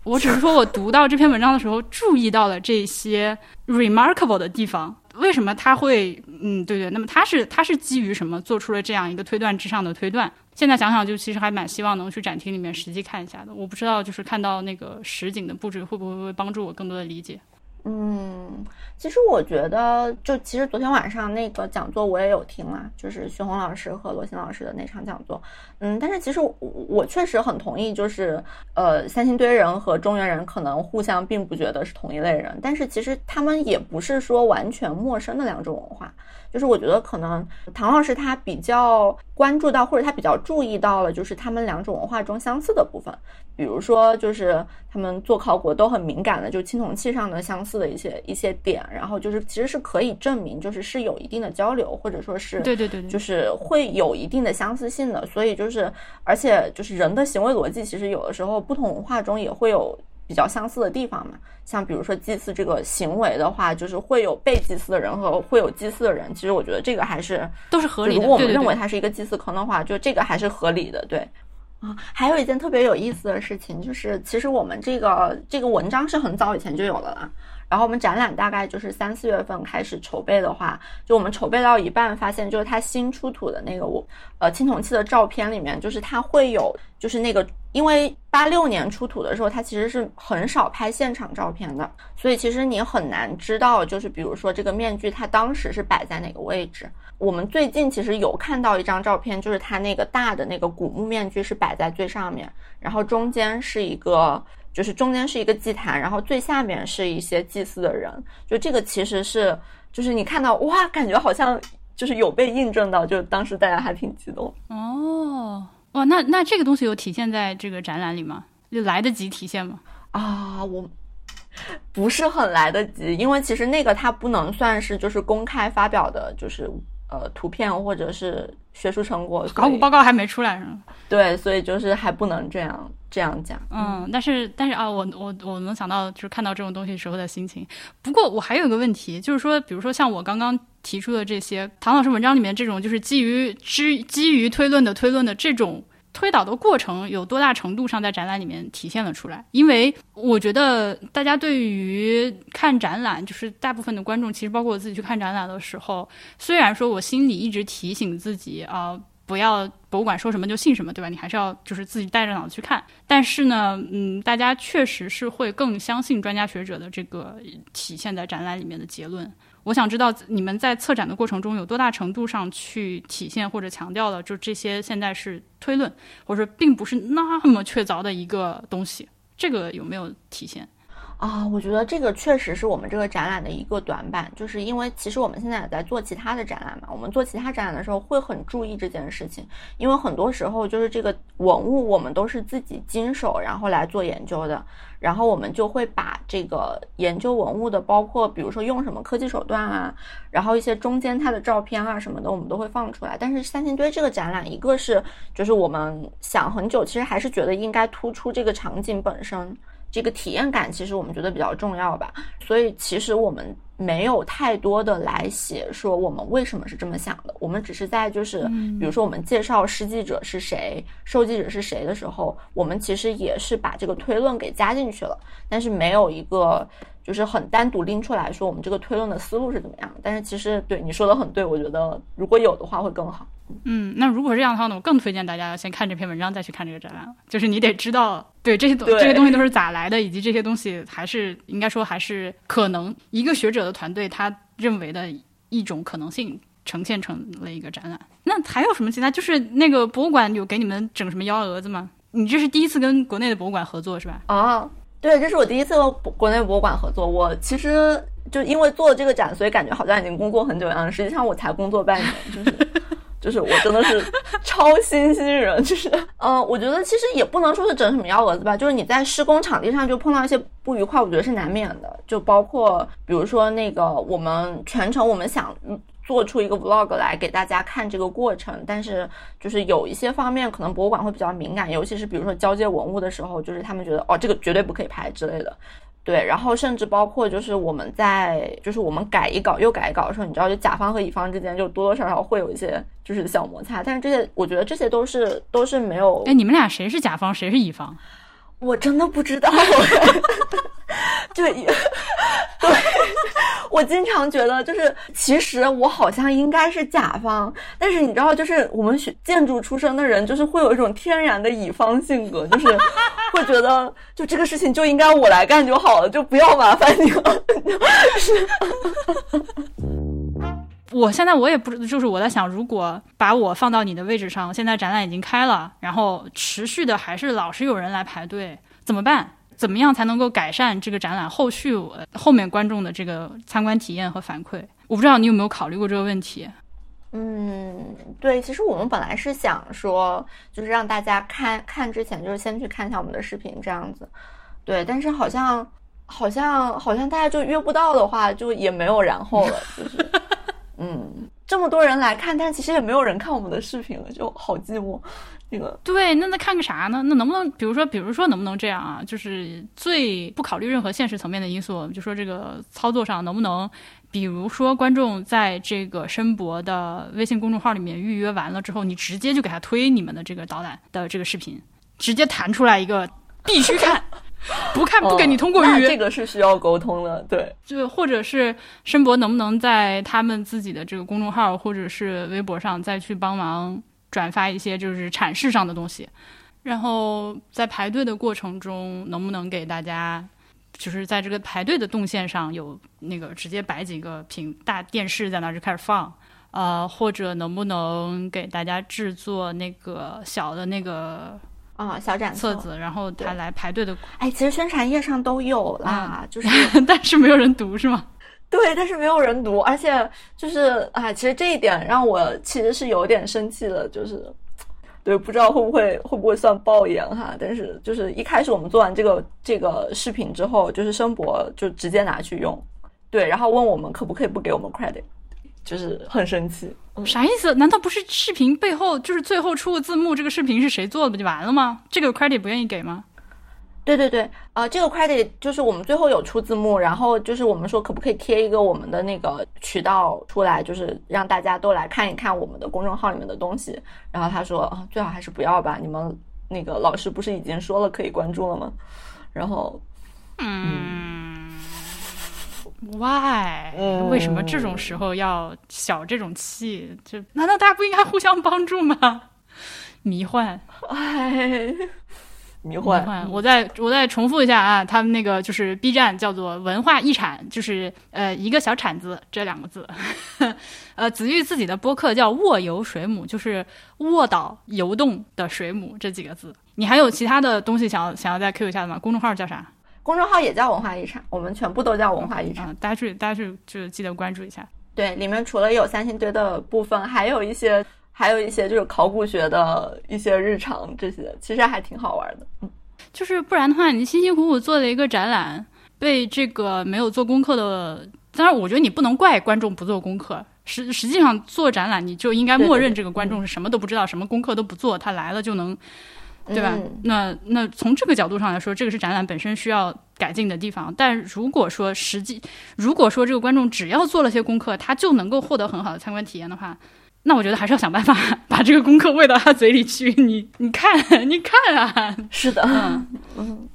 我只是说我读到这篇文章的时候注意到了这些 remarkable 的地方。为什么他会嗯对对？那么他是他是基于什么做出了这样一个推断之上的推断？现在想想，就其实还蛮希望能去展厅里面实际看一下的。我不知道，就是看到那个实景的布置会不会会帮助我更多的理解。嗯，其实我觉得，就其实昨天晚上那个讲座我也有听啦，就是徐红老师和罗新老师的那场讲座。嗯，但是其实我我确实很同意，就是呃，三星堆人和中原人可能互相并不觉得是同一类人，但是其实他们也不是说完全陌生的两种文化。就是我觉得可能唐老师他比较关注到，或者他比较注意到了，就是他们两种文化中相似的部分，比如说就是他们做考古都很敏感的，就青铜器上的相似的一些一些点，然后就是其实是可以证明，就是是有一定的交流，或者说是对对对，就是会有一定的相似性的，所以就是而且就是人的行为逻辑，其实有的时候不同文化中也会有。比较相似的地方嘛。像比如说祭祀这个行为的话，就是会有被祭祀的人和会有祭祀的人。其实我觉得这个还是都是合理的。如果我们认为它是一个祭祀坑的话，就这个还是合理的。对，啊，还有一件特别有意思的事情，就是其实我们这个这个文章是很早以前就有了啦。然后我们展览大概就是三四月份开始筹备的话，就我们筹备到一半，发现就是它新出土的那个我呃青铜器的照片里面，就是它会有就是那个，因为八六年出土的时候，它其实是很少拍现场照片的，所以其实你很难知道，就是比如说这个面具它当时是摆在哪个位置。我们最近其实有看到一张照片，就是它那个大的那个古木面具是摆在最上面，然后中间是一个。就是中间是一个祭坛，然后最下面是一些祭祀的人。就这个其实是，就是你看到哇，感觉好像就是有被印证到，就当时大家还挺激动。哦，哇，那那这个东西有体现在这个展览里吗？就来得及体现吗？啊，我不是很来得及，因为其实那个它不能算是就是公开发表的，就是呃图片或者是学术成果，考古报告还没出来是吗？对，所以就是还不能这样。这样讲，嗯，但是但是啊，我我我能想到就是看到这种东西时候的心情。不过我还有一个问题，就是说，比如说像我刚刚提出的这些唐老师文章里面这种，就是基于之基于推论的推论的这种推导的过程，有多大程度上在展览里面体现了出来？因为我觉得大家对于看展览，就是大部分的观众，其实包括我自己去看展览的时候，虽然说我心里一直提醒自己啊。不要博物馆说什么就信什么，对吧？你还是要就是自己带着脑子去看。但是呢，嗯，大家确实是会更相信专家学者的这个体现在展览里面的结论。我想知道你们在策展的过程中有多大程度上去体现或者强调了，就这些现在是推论，或者说并不是那么确凿的一个东西，这个有没有体现？啊，我觉得这个确实是我们这个展览的一个短板，就是因为其实我们现在也在做其他的展览嘛。我们做其他展览的时候会很注意这件事情，因为很多时候就是这个文物我们都是自己经手然后来做研究的，然后我们就会把这个研究文物的，包括比如说用什么科技手段啊，然后一些中间它的照片啊什么的，我们都会放出来。但是三星堆这个展览，一个是就是我们想很久，其实还是觉得应该突出这个场景本身。这个体验感其实我们觉得比较重要吧，所以其实我们没有太多的来写说我们为什么是这么想的，我们只是在就是比如说我们介绍施记者是谁，受记者是谁的时候，我们其实也是把这个推论给加进去了，但是没有一个。就是很单独拎出来说，我们这个推论的思路是怎么样？但是其实对你说的很对，我觉得如果有的话会更好。嗯，那如果这样的话呢，我更推荐大家要先看这篇文章，再去看这个展览。就是你得知道，对这些东这些东西都是咋来的，以及这些东西还是应该说还是可能一个学者的团队他认为的一种可能性呈现成了一个展览。那还有什么其他？就是那个博物馆有给你们整什么幺蛾子吗？你这是第一次跟国内的博物馆合作是吧？啊。对，这是我第一次和国内博物馆合作。我其实就因为做了这个展，所以感觉好像已经工作很久一样。实际上我才工作半年，就是就是我真的是 超新新人。就是嗯，我觉得其实也不能说是整什么幺蛾子吧，就是你在施工场地上就碰到一些不愉快，我觉得是难免的。就包括比如说那个我们全程我们想。做出一个 vlog 来给大家看这个过程，但是就是有一些方面可能博物馆会比较敏感，尤其是比如说交接文物的时候，就是他们觉得哦这个绝对不可以拍之类的，对，然后甚至包括就是我们在就是我们改一稿又改一稿的时候，你知道就甲方和乙方之间就多多少少会有一些就是小摩擦，但是这些我觉得这些都是都是没有。哎，你们俩谁是甲方谁是乙方？我真的不知道。对，对，我经常觉得，就是其实我好像应该是甲方，但是你知道，就是我们学建筑出身的人，就是会有一种天然的乙方性格，就是会觉得，就这个事情就应该我来干就好了，就不要麻烦你了。我现在我也不知，就是我在想，如果把我放到你的位置上，现在展览已经开了，然后持续的还是老是有人来排队，怎么办？怎么样才能够改善这个展览后续后面观众的这个参观体验和反馈？我不知道你有没有考虑过这个问题。嗯，对，其实我们本来是想说，就是让大家看看之前，就是先去看一下我们的视频这样子。对，但是好像好像好像大家就约不到的话，就也没有然后了。就是，嗯，这么多人来看，但其实也没有人看我们的视频了，就好寂寞。那个对，那那看个啥呢？那能不能，比如说，比如说，能不能这样啊？就是最不考虑任何现实层面的因素，就说这个操作上能不能，比如说，观众在这个申博的微信公众号里面预约完了之后，你直接就给他推你们的这个导览的这个视频，直接弹出来一个必须看，不看不给你通过预约。这个是需要沟通的，对。就或者是申博能不能在他们自己的这个公众号或者是微博上再去帮忙。转发一些就是阐释上的东西，然后在排队的过程中，能不能给大家，就是在这个排队的动线上有那个直接摆几个屏大电视在那儿就开始放，呃，或者能不能给大家制作那个小的那个啊小展册子，然后他来排队的。哎，其实宣传页上都有啦，就是但是没有人读是吗？对，但是没有人读，而且就是啊，其实这一点让我其实是有点生气的，就是对，不知道会不会会不会算爆言哈。但是就是一开始我们做完这个这个视频之后，就是申博就直接拿去用，对，然后问我们可不可以不给我们 credit，就是很生气，啥意思？难道不是视频背后就是最后出个字幕，这个视频是谁做的不就完了吗？这个 credit 不愿意给吗？对对对，呃，这个 credit 就是我们最后有出字幕，然后就是我们说可不可以贴一个我们的那个渠道出来，就是让大家都来看一看我们的公众号里面的东西。然后他说啊，最好还是不要吧，你们那个老师不是已经说了可以关注了吗？然后，嗯，why？为什么这种时候要小这种气？就难道大家不应该互相帮助吗？迷幻，哎。迷幻，我再我再重复一下啊，他们那个就是 B 站叫做文化一产，就是呃一个小铲子这两个字。呃，子玉自己的播客叫卧游水母，就是卧倒游动的水母这几个字。你还有其他的东西想要想要再 Q 一下的吗？公众号叫啥？公众号也叫文化遗产，我们全部都叫文化遗产。大家去大家去就记得关注一下。对，里面除了有三星堆的部分，还有一些。还有一些就是考古学的一些日常，这些其实还挺好玩的。嗯，就是不然的话，你辛辛苦苦做了一个展览，被这个没有做功课的，当然我觉得你不能怪观众不做功课。实实际上做展览，你就应该默认这个观众是什么都不知道，什么功课都不做，他来了就能，对吧？那那从这个角度上来说，这个是展览本身需要改进的地方。但如果说实际，如果说这个观众只要做了些功课，他就能够获得很好的参观体验的话。那我觉得还是要想办法 把这个功课喂到他嘴里去。你你看，你看啊，是的，嗯，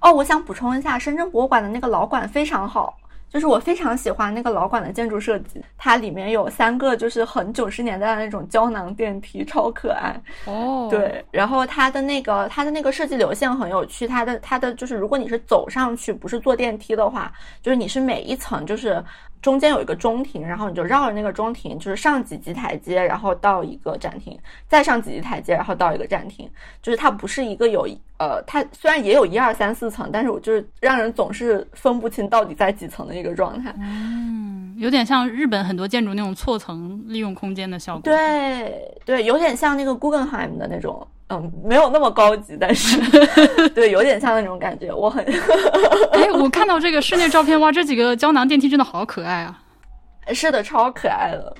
哦，我想补充一下，深圳博物馆的那个老馆非常好。就是我非常喜欢那个老馆的建筑设计，它里面有三个就是很九十年代的那种胶囊电梯，超可爱哦。对，然后它的那个它的那个设计流线很有趣，它的它的就是如果你是走上去，不是坐电梯的话，就是你是每一层就是中间有一个中庭，然后你就绕着那个中庭，就是上几级台阶，然后到一个展厅，再上几级台阶，然后到一个展厅，就是它不是一个有。呃，它虽然也有一二三四层，但是我就是让人总是分不清到底在几层的一个状态。嗯，有点像日本很多建筑那种错层利用空间的效果。对对，有点像那个 Guggenheim 的那种，嗯，没有那么高级，但是 对，有点像那种感觉。我很，哎，我看到这个室内照片，哇，这几个胶囊电梯真的好可爱啊！是的，超可爱的。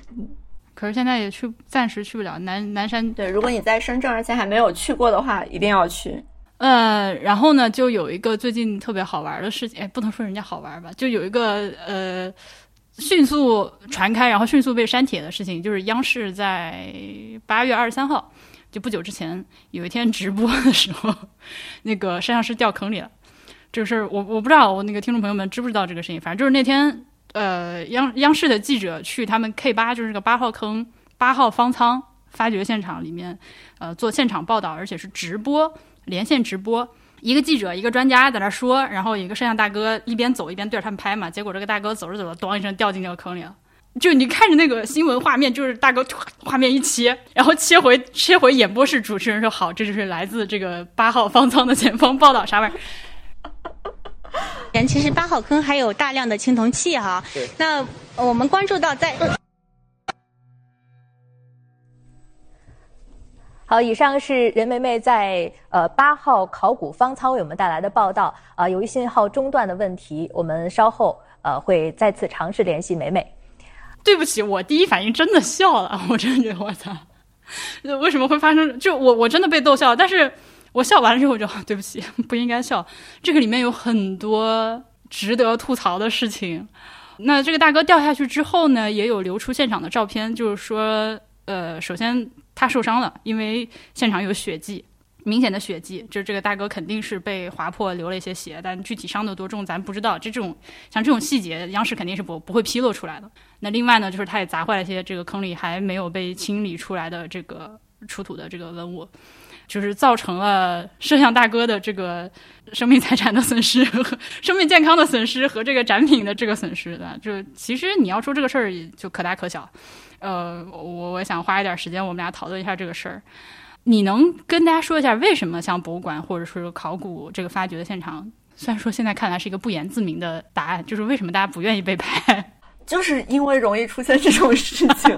可是现在也去，暂时去不了南南山。对，如果你在深圳，而且还没有去过的话，一定要去。呃，然后呢，就有一个最近特别好玩的事情，哎，不能说人家好玩吧，就有一个呃，迅速传开，然后迅速被删帖的事情，就是央视在八月二十三号，就不久之前有一天直播的时候，那个摄像师掉坑里了。这个事儿，我我不知道，我那个听众朋友们知不知道这个事情？反正就是那天，呃，央央视的记者去他们 K 八，就是那个八号坑八号方舱发掘现场里面，呃，做现场报道，而且是直播。连线直播，一个记者，一个专家在那说，然后一个摄像大哥一边走一边对着他们拍嘛。结果这个大哥走着走着，咣一声掉进那个坑里了。就你看着那个新闻画面，就是大哥画面一切，然后切回切回演播室，主持人说：“好，这就是来自这个八号方舱的前方报道，啥玩意儿？”其实八号坑还有大量的青铜器哈。那我们关注到在。好，以上是任梅梅在呃八号考古方舱为我们带来的报道。啊，由于信号中断的问题，我们稍后呃会再次尝试联系梅梅。对不起，我第一反应真的笑了，我真的觉得我操，为什么会发生？就我我真的被逗笑了，但是我笑完了之后就 对不起，不应该笑。这个里面有很多值得吐槽的事情。那这个大哥掉下去之后呢，也有流出现场的照片，就是说，呃，首先他受伤了，因为现场有血迹。明显的血迹，就是这个大哥肯定是被划破，流了一些血，但具体伤得多重咱不知道。这这种像这种细节，央视肯定是不不会披露出来的。那另外呢，就是他也砸坏了一些这个坑里还没有被清理出来的这个出土的这个文物，就是造成了摄像大哥的这个生命财产的损失、和生命健康的损失和这个展品的这个损失的。就其实你要说这个事儿，就可大可小。呃，我我想花一点时间，我们俩讨论一下这个事儿。你能跟大家说一下，为什么像博物馆或者是考古这个发掘的现场，虽然说现在看来是一个不言自明的答案，就是为什么大家不愿意被拍？就是因为容易出现这种事情。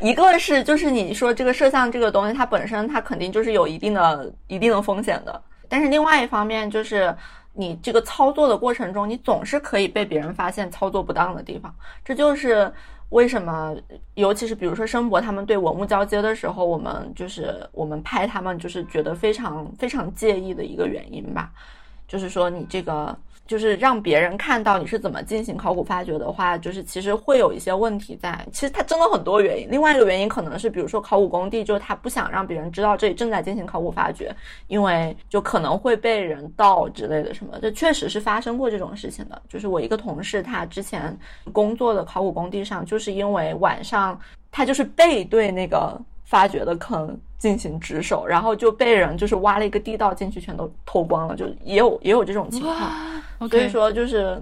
一个是就是你说这个摄像这个东西，它本身它肯定就是有一定的一定的风险的。但是另外一方面就是你这个操作的过程中，你总是可以被别人发现操作不当的地方，这就是。为什么？尤其是比如说申博他们对文物交接的时候，我们就是我们拍他们，就是觉得非常非常介意的一个原因吧，就是说你这个。就是让别人看到你是怎么进行考古发掘的话，就是其实会有一些问题在。其实它真的很多原因。另外一个原因可能是，比如说考古工地，就是他不想让别人知道这里正在进行考古发掘，因为就可能会被人盗之类的什么。这确实是发生过这种事情的。就是我一个同事，他之前工作的考古工地上，就是因为晚上他就是背对那个。发掘的坑进行值守，然后就被人就是挖了一个地道进去，全都偷光了，就也有也有这种情况。所以说就是。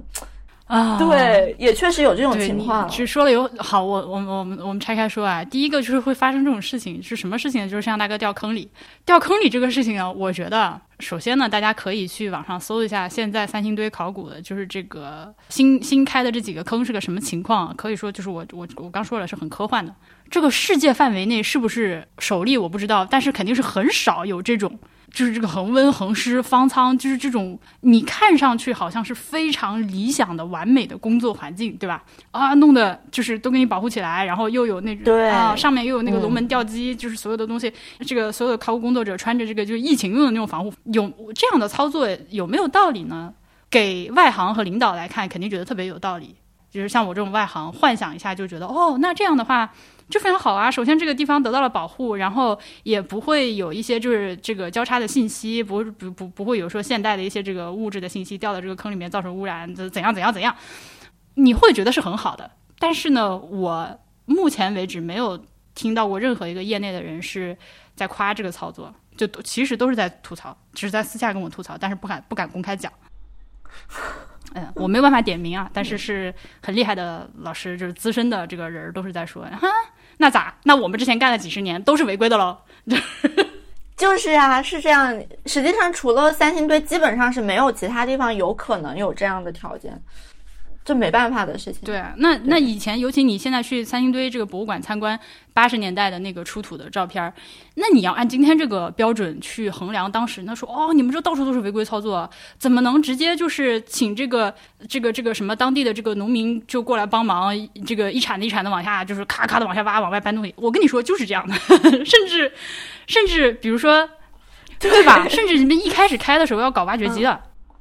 啊，对，也确实有这种情况。其实说了有好，我我我们我们拆开说啊，第一个就是会发生这种事情，是什么事情呢？就是像大哥掉坑里，掉坑里这个事情啊，我觉得首先呢，大家可以去网上搜一下，现在三星堆考古的就是这个新新开的这几个坑是个什么情况？可以说就是我我我刚说了是很科幻的。这个世界范围内是不是首例我不知道，但是肯定是很少有这种。就是这个恒温恒湿方舱，就是这种你看上去好像是非常理想的完美的工作环境，对吧？啊，弄的就是都给你保护起来，然后又有那种啊，上面又有那个龙门吊机，就是所有的东西。这个所有的考古工作者穿着这个就是疫情用的那种防护，有这样的操作有没有道理呢？给外行和领导来看，肯定觉得特别有道理。就是像我这种外行，幻想一下就觉得哦，那这样的话。就非常好啊！首先，这个地方得到了保护，然后也不会有一些就是这个交叉的信息，不不不不会有说现代的一些这个物质的信息掉到这个坑里面造成污染，怎怎样怎样怎样，你会觉得是很好的。但是呢，我目前为止没有听到过任何一个业内的人是在夸这个操作，就其实都是在吐槽，只是在私下跟我吐槽，但是不敢不敢公开讲。嗯，我没有办法点名啊，但是是很厉害的老师，就是资深的这个人都是在说哈。那咋？那我们之前干了几十年都是违规的喽？就是啊，是这样。实际上，除了三星堆，基本上是没有其他地方有可能有这样的条件。这没办法的事情。对啊，那那以前，尤其你现在去三星堆这个博物馆参观，八十年代的那个出土的照片，那你要按今天这个标准去衡量当时，那说哦，你们这到处都是违规操作，怎么能直接就是请这个这个这个什么当地的这个农民就过来帮忙，这个一铲子一铲子往下，就是咔咔的往下挖，往外搬东西？我跟你说就是这样的，甚至甚至比如说，对吧？甚至你们一开始开的时候要搞挖掘机的，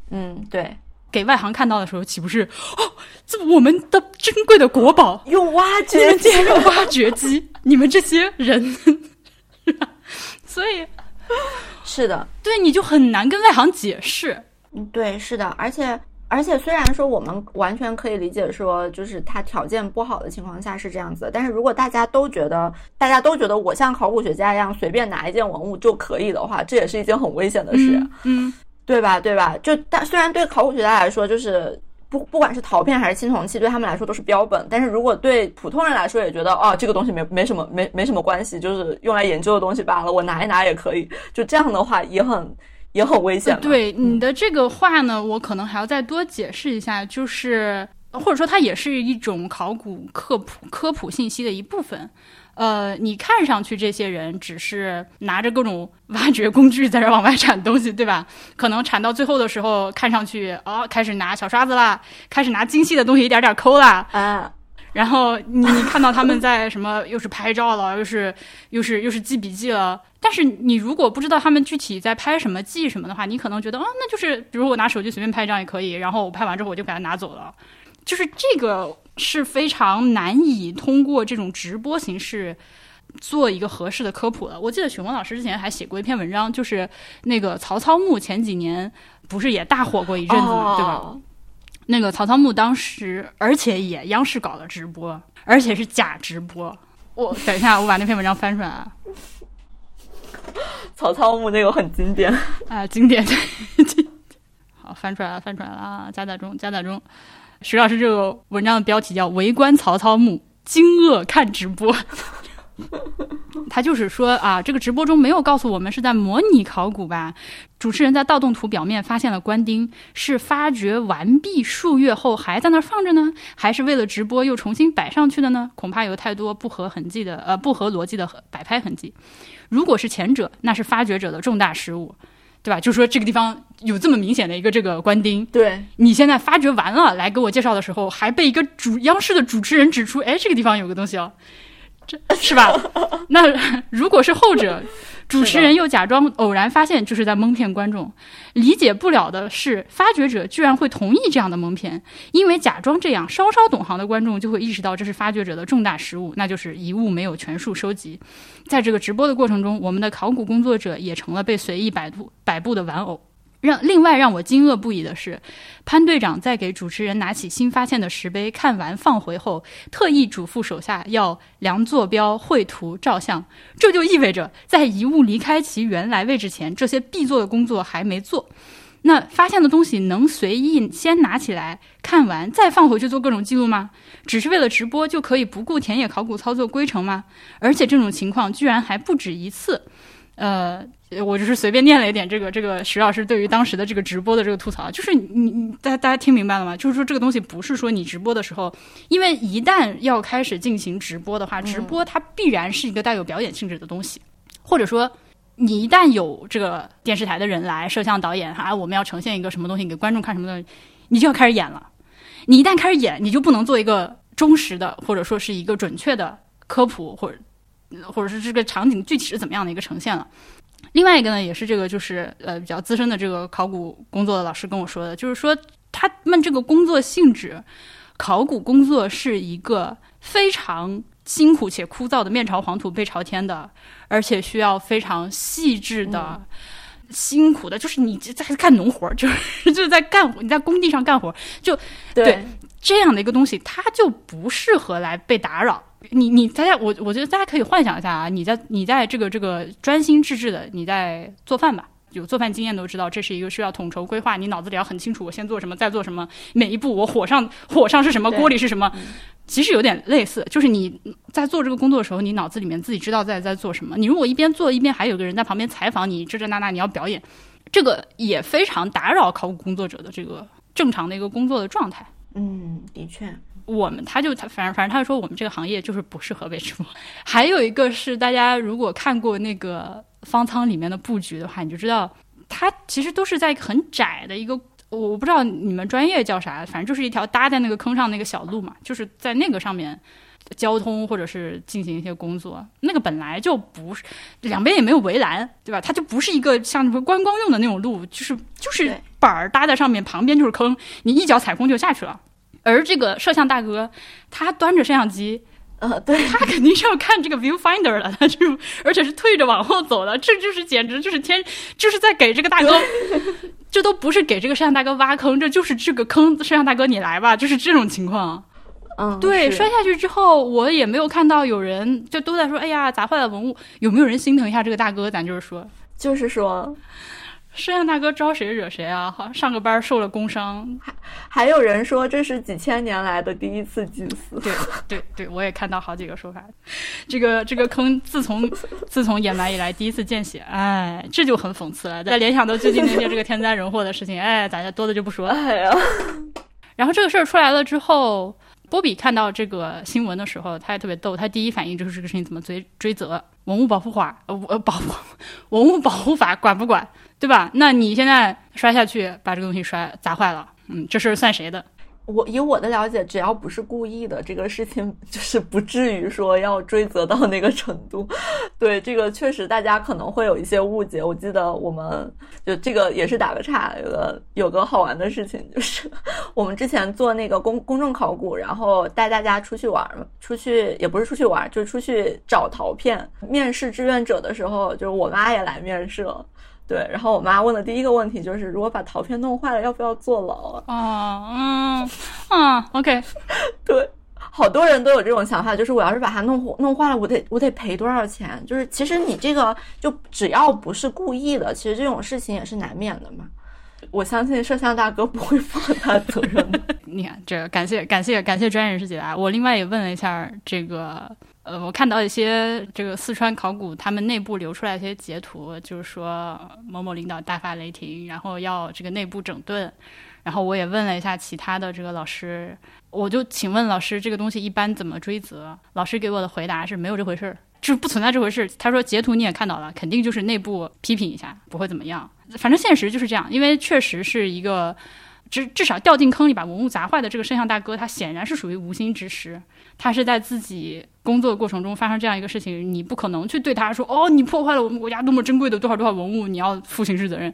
嗯，对。给外行看到的时候，岂不是哦？这我们的珍贵的国宝用挖掘机，用挖掘机，你们 这些人，所以是的，对，你就很难跟外行解释。嗯，对，是的，而且而且，虽然说我们完全可以理解说，就是他条件不好的情况下是这样子，但是如果大家都觉得，大家都觉得我像考古学家一样随便拿一件文物就可以的话，这也是一件很危险的事。嗯。对吧？对吧？就但虽然对考古学家来说，就是不不管是陶片还是青铜器，对他们来说都是标本。但是如果对普通人来说，也觉得哦，这个东西没没什么没没什么关系，就是用来研究的东西罢了，我拿一拿也可以。就这样的话，也很也很危险。对你的这个话呢，我可能还要再多解释一下，就是或者说它也是一种考古科普科普信息的一部分。呃，你看上去这些人只是拿着各种挖掘工具在这往外铲东西，对吧？可能铲到最后的时候，看上去哦，开始拿小刷子啦，开始拿精细的东西一点点抠啦。啊，然后你你看到他们在什么，又是拍照了，又是又是又是记笔记了。但是你如果不知道他们具体在拍什么、记什么的话，你可能觉得啊，那就是比如我拿手机随便拍一张也可以，然后我拍完之后我就把它拿走了。就是这个是非常难以通过这种直播形式做一个合适的科普的。我记得许宏老师之前还写过一篇文章，就是那个曹操墓前几年不是也大火过一阵子嘛，对吧？那个曹操墓当时，而且也央视搞了直播，而且是假直播。我等一下，我把那篇文章翻出来啊。曹操墓那个很经典啊，经典。好，翻出来了，翻出来了啊！加载中，加载中。徐老师这个文章的标题叫《围观曹操墓，惊愕看直播》。他就是说啊，这个直播中没有告诉我们是在模拟考古吧？主持人在盗洞图表面发现了官钉，是发掘完毕数月后还在那儿放着呢，还是为了直播又重新摆上去的呢？恐怕有太多不合痕迹的呃不合逻辑的摆拍痕迹。如果是前者，那是发掘者的重大失误，对吧？就是说这个地方有这么明显的一个这个官丁，对你现在发掘完了来给我介绍的时候，还被一个主央视的主持人指出，哎，这个地方有个东西哦。这是吧？那如果是后者，主持人又假装偶然发现，就是在蒙骗观众。理解不了的是，发掘者居然会同意这样的蒙骗，因为假装这样，稍稍懂行的观众就会意识到这是发掘者的重大失误，那就是遗物没有全数收集。在这个直播的过程中，我们的考古工作者也成了被随意摆布摆布的玩偶。让另外让我惊愕不已的是，潘队长在给主持人拿起新发现的石碑看完放回后，特意嘱咐手下要量坐标、绘图、照相。这就意味着，在遗物离开其原来位置前，这些必做的工作还没做。那发现的东西能随意先拿起来看完，再放回去做各种记录吗？只是为了直播就可以不顾田野考古操作规程吗？而且这种情况居然还不止一次。呃。我就是随便念了一点这个这个徐老师对于当时的这个直播的这个吐槽，就是你你大家大家听明白了吗？就是说这个东西不是说你直播的时候，因为一旦要开始进行直播的话，直播它必然是一个带有表演性质的东西，或者说你一旦有这个电视台的人来摄像导演啊，我们要呈现一个什么东西给观众看什么东西，你就要开始演了。你一旦开始演，你就不能做一个忠实的或者说是一个准确的科普或者或者是这个场景具体是怎么样的一个呈现了。另外一个呢，也是这个，就是呃比较资深的这个考古工作的老师跟我说的，就是说他们这个工作性质，考古工作是一个非常辛苦且枯燥的面朝黄土背朝天的，而且需要非常细致的、辛苦的，就是你在干农活，就是就是在干你在工地上干活，就对这样的一个东西，它就不适合来被打扰。你你大家我我觉得大家可以幻想一下啊，你在你在这个这个专心致志的你在做饭吧，有做饭经验都知道，这是一个需要统筹规划，你脑子里要很清楚，我先做什么，再做什么，每一步我火上火上是什么，锅里是什么，其实有点类似，就是你在做这个工作的时候，你脑子里面自己知道在在做什么。你如果一边做一边还有个人在旁边采访你，这这那那你要表演，这个也非常打扰考古工作者的这个正常的一个工作的状态。嗯，的确。我们他就他反正反正他就说我们这个行业就是不适合被直播。还有一个是大家如果看过那个方舱里面的布局的话，你就知道它其实都是在一个很窄的一个，我不知道你们专业叫啥，反正就是一条搭在那个坑上那个小路嘛，就是在那个上面交通或者是进行一些工作。那个本来就不是两边也没有围栏，对吧？它就不是一个像什么观光用的那种路，就是就是板儿搭在上面，旁边就是坑，你一脚踩空就下去了。而这个摄像大哥，他端着摄像机，呃，对 他肯定是要看这个 viewfinder 的，他就而且是退着往后走的，这就是简直就是天，就是在给这个大哥，这都不是给这个摄像大哥挖坑，这就是这个坑，摄像大哥你来吧，就是这种情况。嗯，对，摔下去之后，我也没有看到有人就都在说，哎呀，砸坏了文物，有没有人心疼一下这个大哥？咱就是说，就是说。摄像大哥招谁惹谁啊？好，上个班受了工伤，还还有人说这是几千年来的第一次祭祀。对对对，我也看到好几个说法。这个这个坑自从自从掩埋以来第一次见血，哎，这就很讽刺了。再联想到最近那些这个天灾人祸的事情，哎，咱家多的就不说。哎呀，然后这个事儿出来了之后，波比看到这个新闻的时候，他也特别逗，他第一反应就是这个事情怎么追追责？文物保护法呃呃保护文物保护法管不管？对吧？那你现在摔下去，把这个东西摔砸坏了，嗯，这事算谁的？我以我的了解，只要不是故意的，这个事情 就是不至于说要追责到那个程度。对，这个确实大家可能会有一些误解。我记得我们就这个也是打个岔，有个有个好玩的事情，就是我们之前做那个公公众考古，然后带大家出去玩，出去也不是出去玩，就出去找陶片。面试志愿者的时候，就是我妈也来面试了。对，然后我妈问的第一个问题就是，如果把陶片弄坏了，要不要坐牢？啊，嗯，啊，OK，对，好多人都有这种想法，就是我要是把它弄弄坏了，我得我得赔多少钱？就是其实你这个就只要不是故意的，其实这种事情也是难免的嘛。我相信摄像大哥不会负很大责任的。你看，这感谢感谢感谢专业人士解答。我另外也问了一下这个。呃，我看到一些这个四川考古他们内部流出来一些截图，就是说某某领导大发雷霆，然后要这个内部整顿。然后我也问了一下其他的这个老师，我就请问老师这个东西一般怎么追责？老师给我的回答是没有这回事儿，就是不存在这回事。他说截图你也看到了，肯定就是内部批评一下，不会怎么样。反正现实就是这样，因为确实是一个至至少掉进坑里把文物砸坏的这个摄像大哥，他显然是属于无心之失。他是在自己工作的过程中发生这样一个事情，你不可能去对他说：“哦，你破坏了我们国家多么珍贵的多少多少文物，你要负刑事责任。”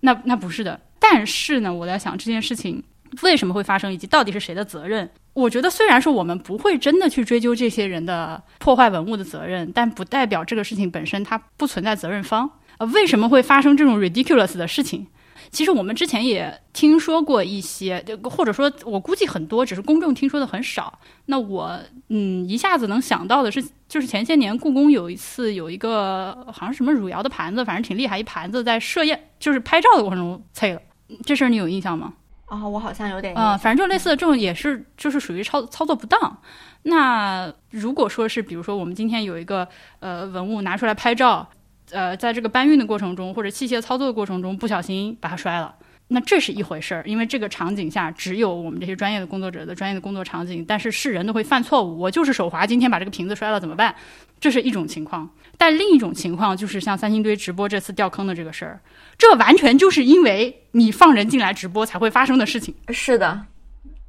那那不是的。但是呢，我在想这件事情为什么会发生，以及到底是谁的责任？我觉得虽然说我们不会真的去追究这些人的破坏文物的责任，但不代表这个事情本身它不存在责任方。呃，为什么会发生这种 ridiculous 的事情？其实我们之前也听说过一些，或者说我估计很多，只是公众听说的很少。那我嗯一下子能想到的是，就是前些年故宫有一次有一个好像什么汝窑的盘子，反正挺厉害，一盘子在设宴就是拍照的过程中碎了。这事儿你有印象吗？啊，我好像有点啊，反正就类似的这种也是就是属于操操作不当。那如果说是比如说我们今天有一个呃文物拿出来拍照。呃，在这个搬运的过程中，或者器械操作的过程中，不小心把它摔了，那这是一回事儿，因为这个场景下只有我们这些专业的工作者的专业的工作场景。但是是人都会犯错误，我就是手滑，今天把这个瓶子摔了怎么办？这是一种情况。但另一种情况就是像三星堆直播这次掉坑的这个事儿，这完全就是因为你放人进来直播才会发生的事情。是的，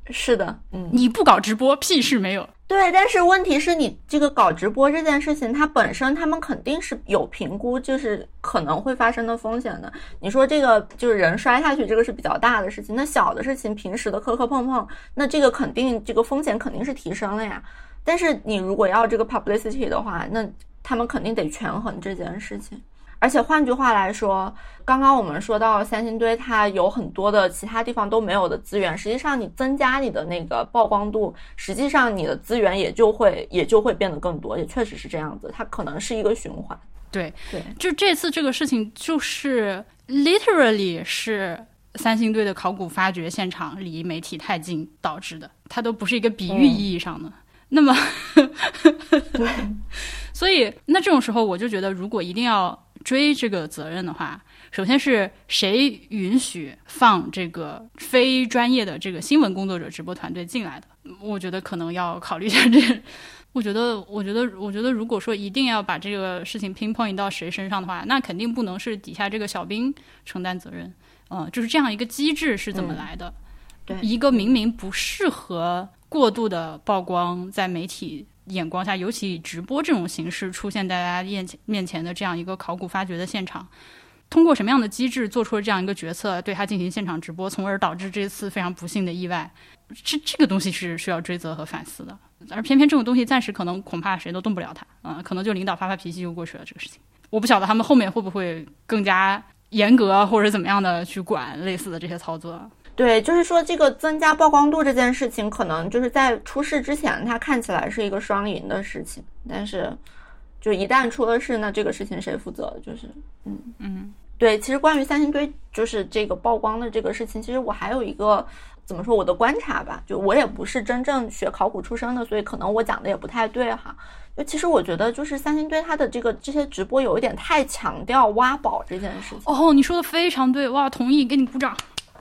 是的，嗯，你不搞直播，屁事没有。对，但是问题是你这个搞直播这件事情，它本身他们肯定是有评估，就是可能会发生的风险的。你说这个就是人摔下去，这个是比较大的事情，那小的事情，平时的磕磕碰碰，那这个肯定这个风险肯定是提升了呀。但是你如果要这个 publicity 的话，那他们肯定得权衡这件事情。而且换句话来说，刚刚我们说到三星堆，它有很多的其他地方都没有的资源。实际上，你增加你的那个曝光度，实际上你的资源也就会也就会变得更多。也确实是这样子，它可能是一个循环。对对，就这次这个事情，就是 literally 是三星堆的考古发掘现场离媒体太近导致的，它都不是一个比喻意义上的。那么，对，所以那这种时候，我就觉得，如果一定要。追这个责任的话，首先是谁允许放这个非专业的这个新闻工作者直播团队进来的？我觉得可能要考虑一下这。我觉得，我觉得，我觉得，如果说一定要把这个事情 pinpoint 到谁身上的话，那肯定不能是底下这个小兵承担责任。嗯，就是这样一个机制是怎么来的？对，一个明明不适合过度的曝光在媒体。眼光下，尤其以直播这种形式出现在大家面前面前的这样一个考古发掘的现场，通过什么样的机制做出了这样一个决策，对他进行现场直播，从而导致这次非常不幸的意外，这这个东西是需要追责和反思的。而偏偏这种东西暂时可能恐怕谁都动不了他，嗯，可能就领导发发脾气就过去了。这个事情，我不晓得他们后面会不会更加严格或者怎么样的去管类似的这些操作。对，就是说这个增加曝光度这件事情，可能就是在出事之前，它看起来是一个双赢的事情，但是就一旦出了事，那这个事情谁负责？就是，嗯嗯，对。其实关于三星堆就是这个曝光的这个事情，其实我还有一个怎么说我的观察吧，就我也不是真正学考古出身的，所以可能我讲的也不太对哈。就其实我觉得，就是三星堆它的这个这些直播有一点太强调挖宝这件事情。哦，你说的非常对，哇，同意，给你鼓掌。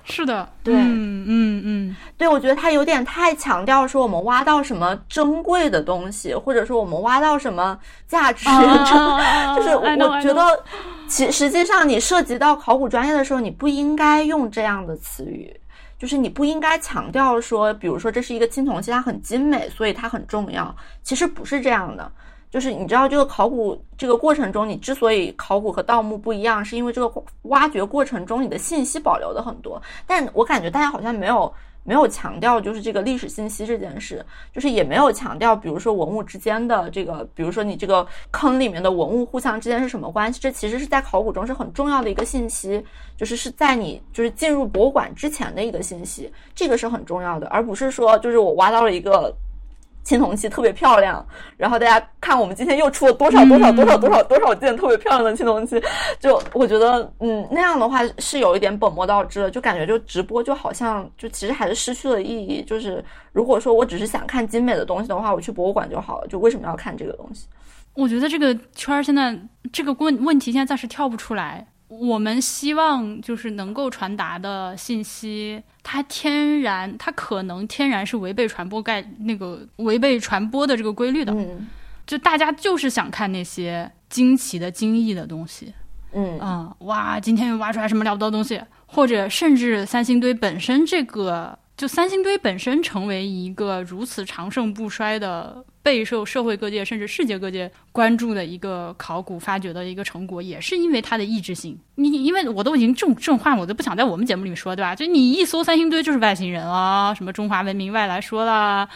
是的，对，嗯嗯嗯，对，我觉得他有点太强调说我们挖到什么珍贵的东西，或者说我们挖到什么价值，就是我觉得，其实际上你涉及到考古专业的时候，你不应该用这样的词语。就是你不应该强调说，比如说这是一个青铜器，它很精美，所以它很重要。其实不是这样的。就是你知道这个考古这个过程中，你之所以考古和盗墓不一样，是因为这个挖掘过程中你的信息保留的很多。但我感觉大家好像没有没有强调，就是这个历史信息这件事，就是也没有强调，比如说文物之间的这个，比如说你这个坑里面的文物互相之间是什么关系？这其实是在考古中是很重要的一个信息，就是是在你就是进入博物馆之前的一个信息，这个是很重要的，而不是说就是我挖到了一个。青铜器特别漂亮，然后大家看我们今天又出了多少多少多少多少多少件特别漂亮的青铜器，就我觉得，嗯，那样的话是有一点本末倒置了，就感觉就直播就好像就其实还是失去了意义。就是如果说我只是想看精美的东西的话，我去博物馆就好了，就为什么要看这个东西？我觉得这个圈儿现在这个问问题现在暂时跳不出来。我们希望就是能够传达的信息，它天然，它可能天然是违背传播概那个违背传播的这个规律的。嗯，就大家就是想看那些惊奇的、惊异的东西。嗯啊，哇，今天又挖出来什么了不得的东西，或者甚至三星堆本身这个，就三星堆本身成为一个如此长盛不衰的。备受社会各界甚至世界各界关注的一个考古发掘的一个成果，也是因为它的意志性。你因为我都已经这种这种话，我都不想在我们节目里面说，对吧？就你一搜三星堆就是外星人啊，什么中华文明外来说啦，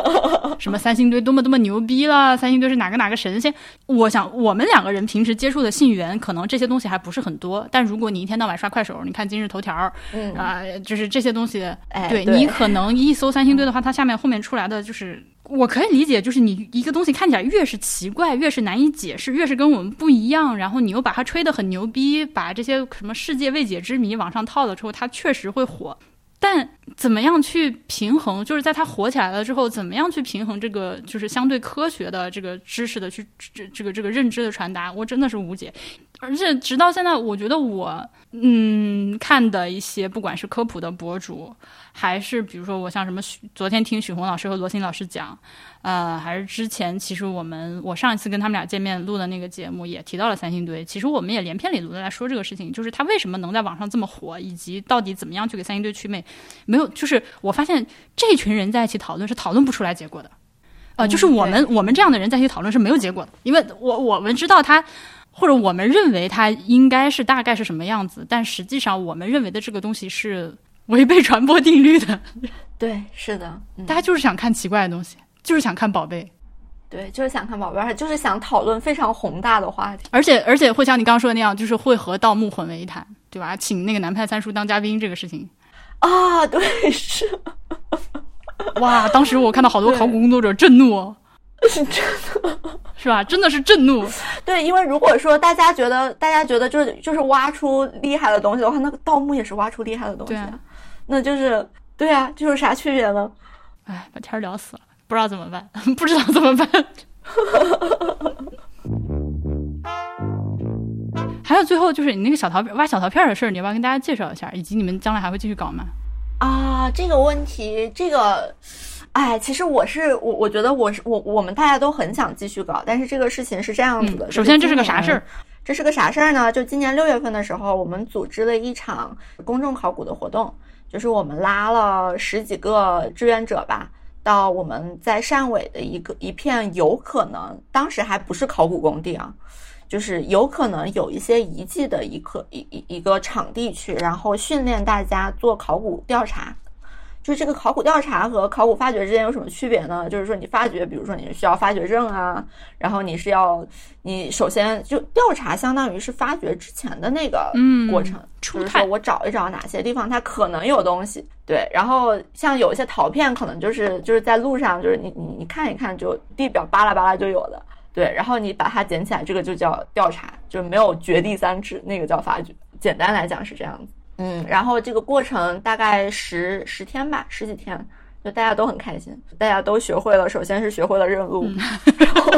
什么三星堆多么多么牛逼啦，三星堆是哪个哪个神仙？我想我们两个人平时接触的信源，可能这些东西还不是很多。但如果你一天到晚刷快手，你看今日头条，啊，就是这些东西，对你可能一搜三星堆的话，它下面后面出来的就是。我可以理解，就是你一个东西看起来越是奇怪，越是难以解释，越是跟我们不一样，然后你又把它吹得很牛逼，把这些什么世界未解之谜往上套了之后，它确实会火。但怎么样去平衡？就是在它火起来了之后，怎么样去平衡这个就是相对科学的这个知识的去这这个这个认知的传达？我真的是无解。而且直到现在，我觉得我嗯看的一些，不管是科普的博主，还是比如说我像什么昨天听许红老师和罗欣老师讲，呃，还是之前其实我们我上一次跟他们俩见面录的那个节目也提到了三星堆，其实我们也连篇累牍的来说这个事情，就是他为什么能在网上这么火，以及到底怎么样去给三星堆祛魅，没有，就是我发现这群人在一起讨论是讨论不出来结果的，呃，就是我们我们这样的人在一起讨论是没有结果的，因为我我们知道他。或者我们认为它应该是大概是什么样子，但实际上我们认为的这个东西是违背传播定律的。对，是的，大家就是想看奇怪的东西，就是想看宝贝。对，就是想看宝贝，就是想讨论非常宏大的话题。而且，而且会像你刚刚说的那样，就是会和盗墓混为一谈，对吧？请那个南派三叔当嘉宾这个事情啊，对，是。哇，当时我看到好多考古工作者震怒。是真的，是吧？真的是震怒。对，因为如果说大家觉得，大家觉得就是就是挖出厉害的东西的话，那个盗墓也是挖出厉害的东西啊。那就是对啊，就是啥区别呢？哎，把天聊死了，不知道怎么办，不知道怎么办。还有最后就是你那个小陶片挖小陶片的事儿，你要不要跟大家介绍一下？以及你们将来还会继续搞吗？啊，这个问题，这个。哎，其实我是我，我觉得我是我，我们大家都很想继续搞，但是这个事情是这样子的。首先，这是个啥事儿？这是个啥事儿呢？就今年六月份的时候，我们组织了一场公众考古的活动，就是我们拉了十几个志愿者吧，到我们在汕尾的一个一片有可能当时还不是考古工地啊，就是有可能有一些遗迹的一个一一一个场地去，然后训练大家做考古调查。就是这个考古调查和考古发掘之间有什么区别呢？就是说你发掘，比如说你需要发掘证啊，然后你是要你首先就调查，相当于是发掘之前的那个过程，就是说我找一找哪些地方它可能有东西，对。然后像有一些陶片，可能就是就是在路上，就是你你你看一看，就地表扒拉扒拉就有的，对。然后你把它捡起来，这个就叫调查，就没有掘地三尺，那个叫发掘。简单来讲是这样子。嗯，然后这个过程大概十十天吧，十几天，就大家都很开心，大家都学会了，首先是学会了认路，然后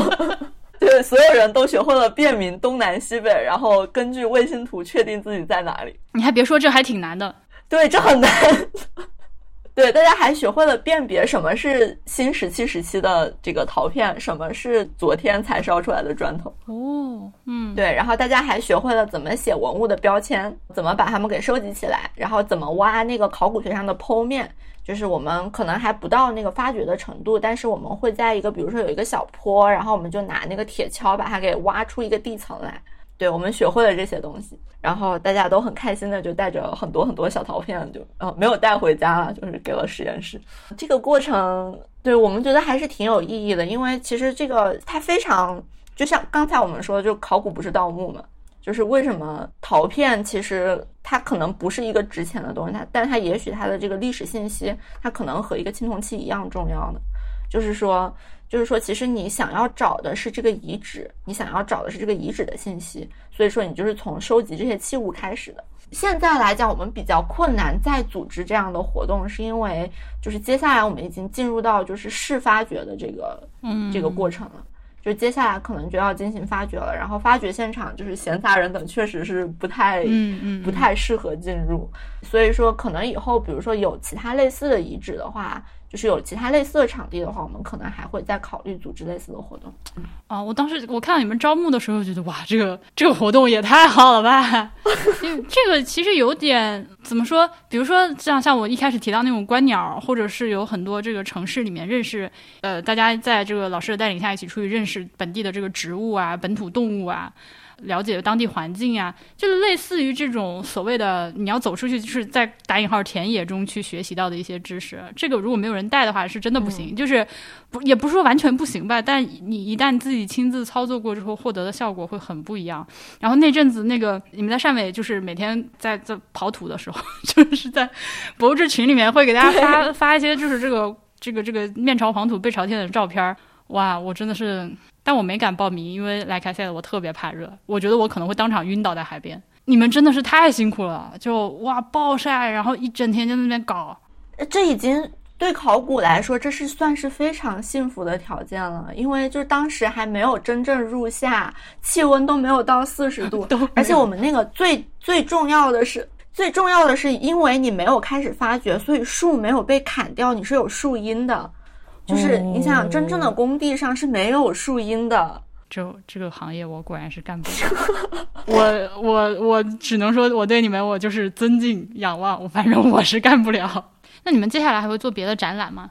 对，所有人都学会了辨明东南西北，然后根据卫星图确定自己在哪里。你还别说，这还挺难的，对，这很难。对，大家还学会了辨别什么是新石器时期的这个陶片，什么是昨天才烧出来的砖头。哦，嗯，对，然后大家还学会了怎么写文物的标签，怎么把它们给收集起来，然后怎么挖那个考古学上的剖面。就是我们可能还不到那个发掘的程度，但是我们会在一个，比如说有一个小坡，然后我们就拿那个铁锹把它给挖出一个地层来。对，我们学会了这些东西，然后大家都很开心的就带着很多很多小陶片，就呃没有带回家了，就是给了实验室。这个过程对我们觉得还是挺有意义的，因为其实这个它非常就像刚才我们说，就考古不是盗墓嘛。就是为什么陶片其实它可能不是一个值钱的东西，它，但它也许它的这个历史信息，它可能和一个青铜器一样重要的。就是说，就是说，其实你想要找的是这个遗址，你想要找的是这个遗址的信息，所以说你就是从收集这些器物开始的。现在来讲，我们比较困难再组织这样的活动，是因为就是接下来我们已经进入到就是试发掘的这个嗯这个过程了。就接下来可能就要进行发掘了，然后发掘现场就是闲杂人等确实是不太，嗯嗯，不太适合进入，所以说可能以后比如说有其他类似的遗址的话。就是有其他类似的场地的话，我们可能还会再考虑组织类似的活动。啊，我当时我看到你们招募的时候，觉得哇，这个这个活动也太好了吧！因为这个其实有点怎么说？比如说像像我一开始提到那种观鸟，或者是有很多这个城市里面认识，呃，大家在这个老师的带领下一起出去认识本地的这个植物啊、本土动物啊。了解当地环境呀，就是类似于这种所谓的你要走出去，就是在打引号田野中去学习到的一些知识。这个如果没有人带的话，是真的不行。就是不也不是说完全不行吧，但你一旦自己亲自操作过之后，获得的效果会很不一样。然后那阵子，那个你们在汕尾，就是每天在在刨土的时候，就是在博物志群里面会给大家发发一些，就是这个这个这个面朝黄土背朝天的照片。哇，我真的是。但我没敢报名，因为来开赛的我特别怕热，我觉得我可能会当场晕倒在海边。你们真的是太辛苦了，就哇暴晒，然后一整天在那边搞。这已经对考古来说，这是算是非常幸福的条件了，因为就是当时还没有真正入夏，气温都没有到四十度，而且我们那个最最重要的是，最重要的是，因为你没有开始发掘，所以树没有被砍掉，你是有树荫的。就是你想想，真正的工地上是没有树荫的。这这个行业我果然是干不了。我我我只能说，我对你们我就是尊敬仰望。反正我是干不了。那你们接下来还会做别的展览吗？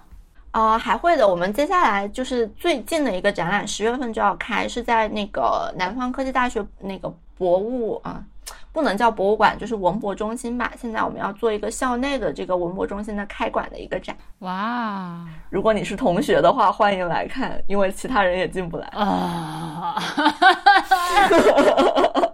呃，还会的。我们接下来就是最近的一个展览，十月份就要开，是在那个南方科技大学那个博物啊。不能叫博物馆，就是文博中心吧。现在我们要做一个校内的这个文博中心的开馆的一个展。哇！如果你是同学的话，欢迎来看，因为其他人也进不来啊。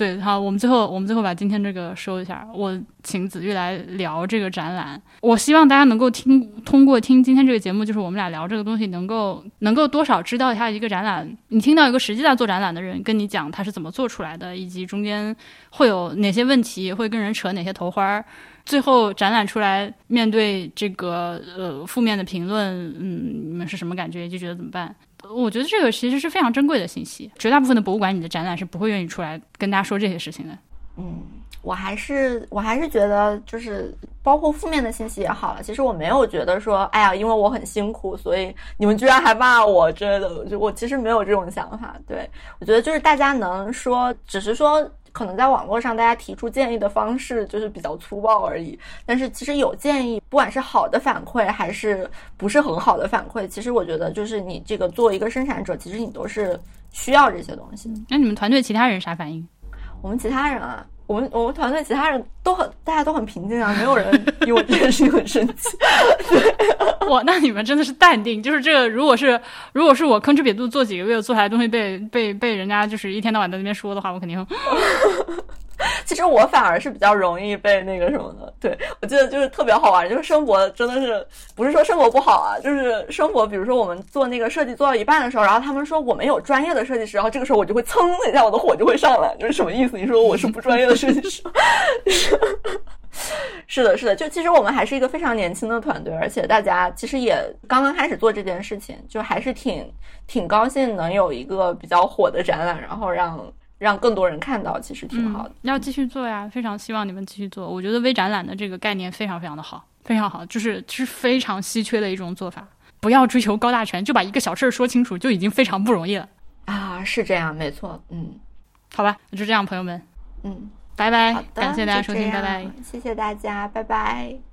对，好，我们最后我们最后把今天这个收一下。我请子玉来聊这个展览。我希望大家能够听，通过听今天这个节目，就是我们俩聊这个东西，能够能够多少知道一下一个展览。你听到一个实际在做展览的人跟你讲他是怎么做出来的，以及中间会有哪些问题，会跟人扯哪些头花儿。最后展览出来，面对这个呃负面的评论，嗯，你们是什么感觉？就觉得怎么办？我觉得这个其实是非常珍贵的信息。绝大部分的博物馆，你的展览是不会愿意出来跟大家说这些事情的。嗯，我还是我还是觉得，就是包括负面的信息也好了。其实我没有觉得说，哎呀，因为我很辛苦，所以你们居然还骂我之类的。就我其实没有这种想法。对我觉得就是大家能说，只是说。可能在网络上，大家提出建议的方式就是比较粗暴而已。但是其实有建议，不管是好的反馈还是不是很好的反馈，其实我觉得就是你这个作为一个生产者，其实你都是需要这些东西。那你们团队其他人啥反应？我们其他人啊。我们我们团队其他人都很，大家都很平静啊，没有人因为这件事情很生气。哇，那你们真的是淡定。就是这个，如果是如果是我吭哧瘪肚做几个月做出来东西被被被人家就是一天到晚在那边说的话，我肯定。其实我反而是比较容易被那个什么的。对我记得就是特别好玩，就是生活真的是不是说生活不好啊，就是生活，比如说我们做那个设计做到一半的时候，然后他们说我们有专业的设计师，然后这个时候我就会噌的一下，我的火就会上来，就是什么意思？你说我是不专业的设计师？是的，是的，就其实我们还是一个非常年轻的团队，而且大家其实也刚刚开始做这件事情，就还是挺挺高兴能有一个比较火的展览，然后让。让更多人看到，其实挺好的。要继续做呀，非常希望你们继续做。我觉得微展览的这个概念非常非常的好，非常好，就是是非常稀缺的一种做法。不要追求高大全，就把一个小事儿说清楚，就已经非常不容易了。啊，是这样，没错，嗯，好吧，就这样，朋友们，嗯，拜拜，好的，感谢大家收听，拜拜。谢谢大家，拜拜。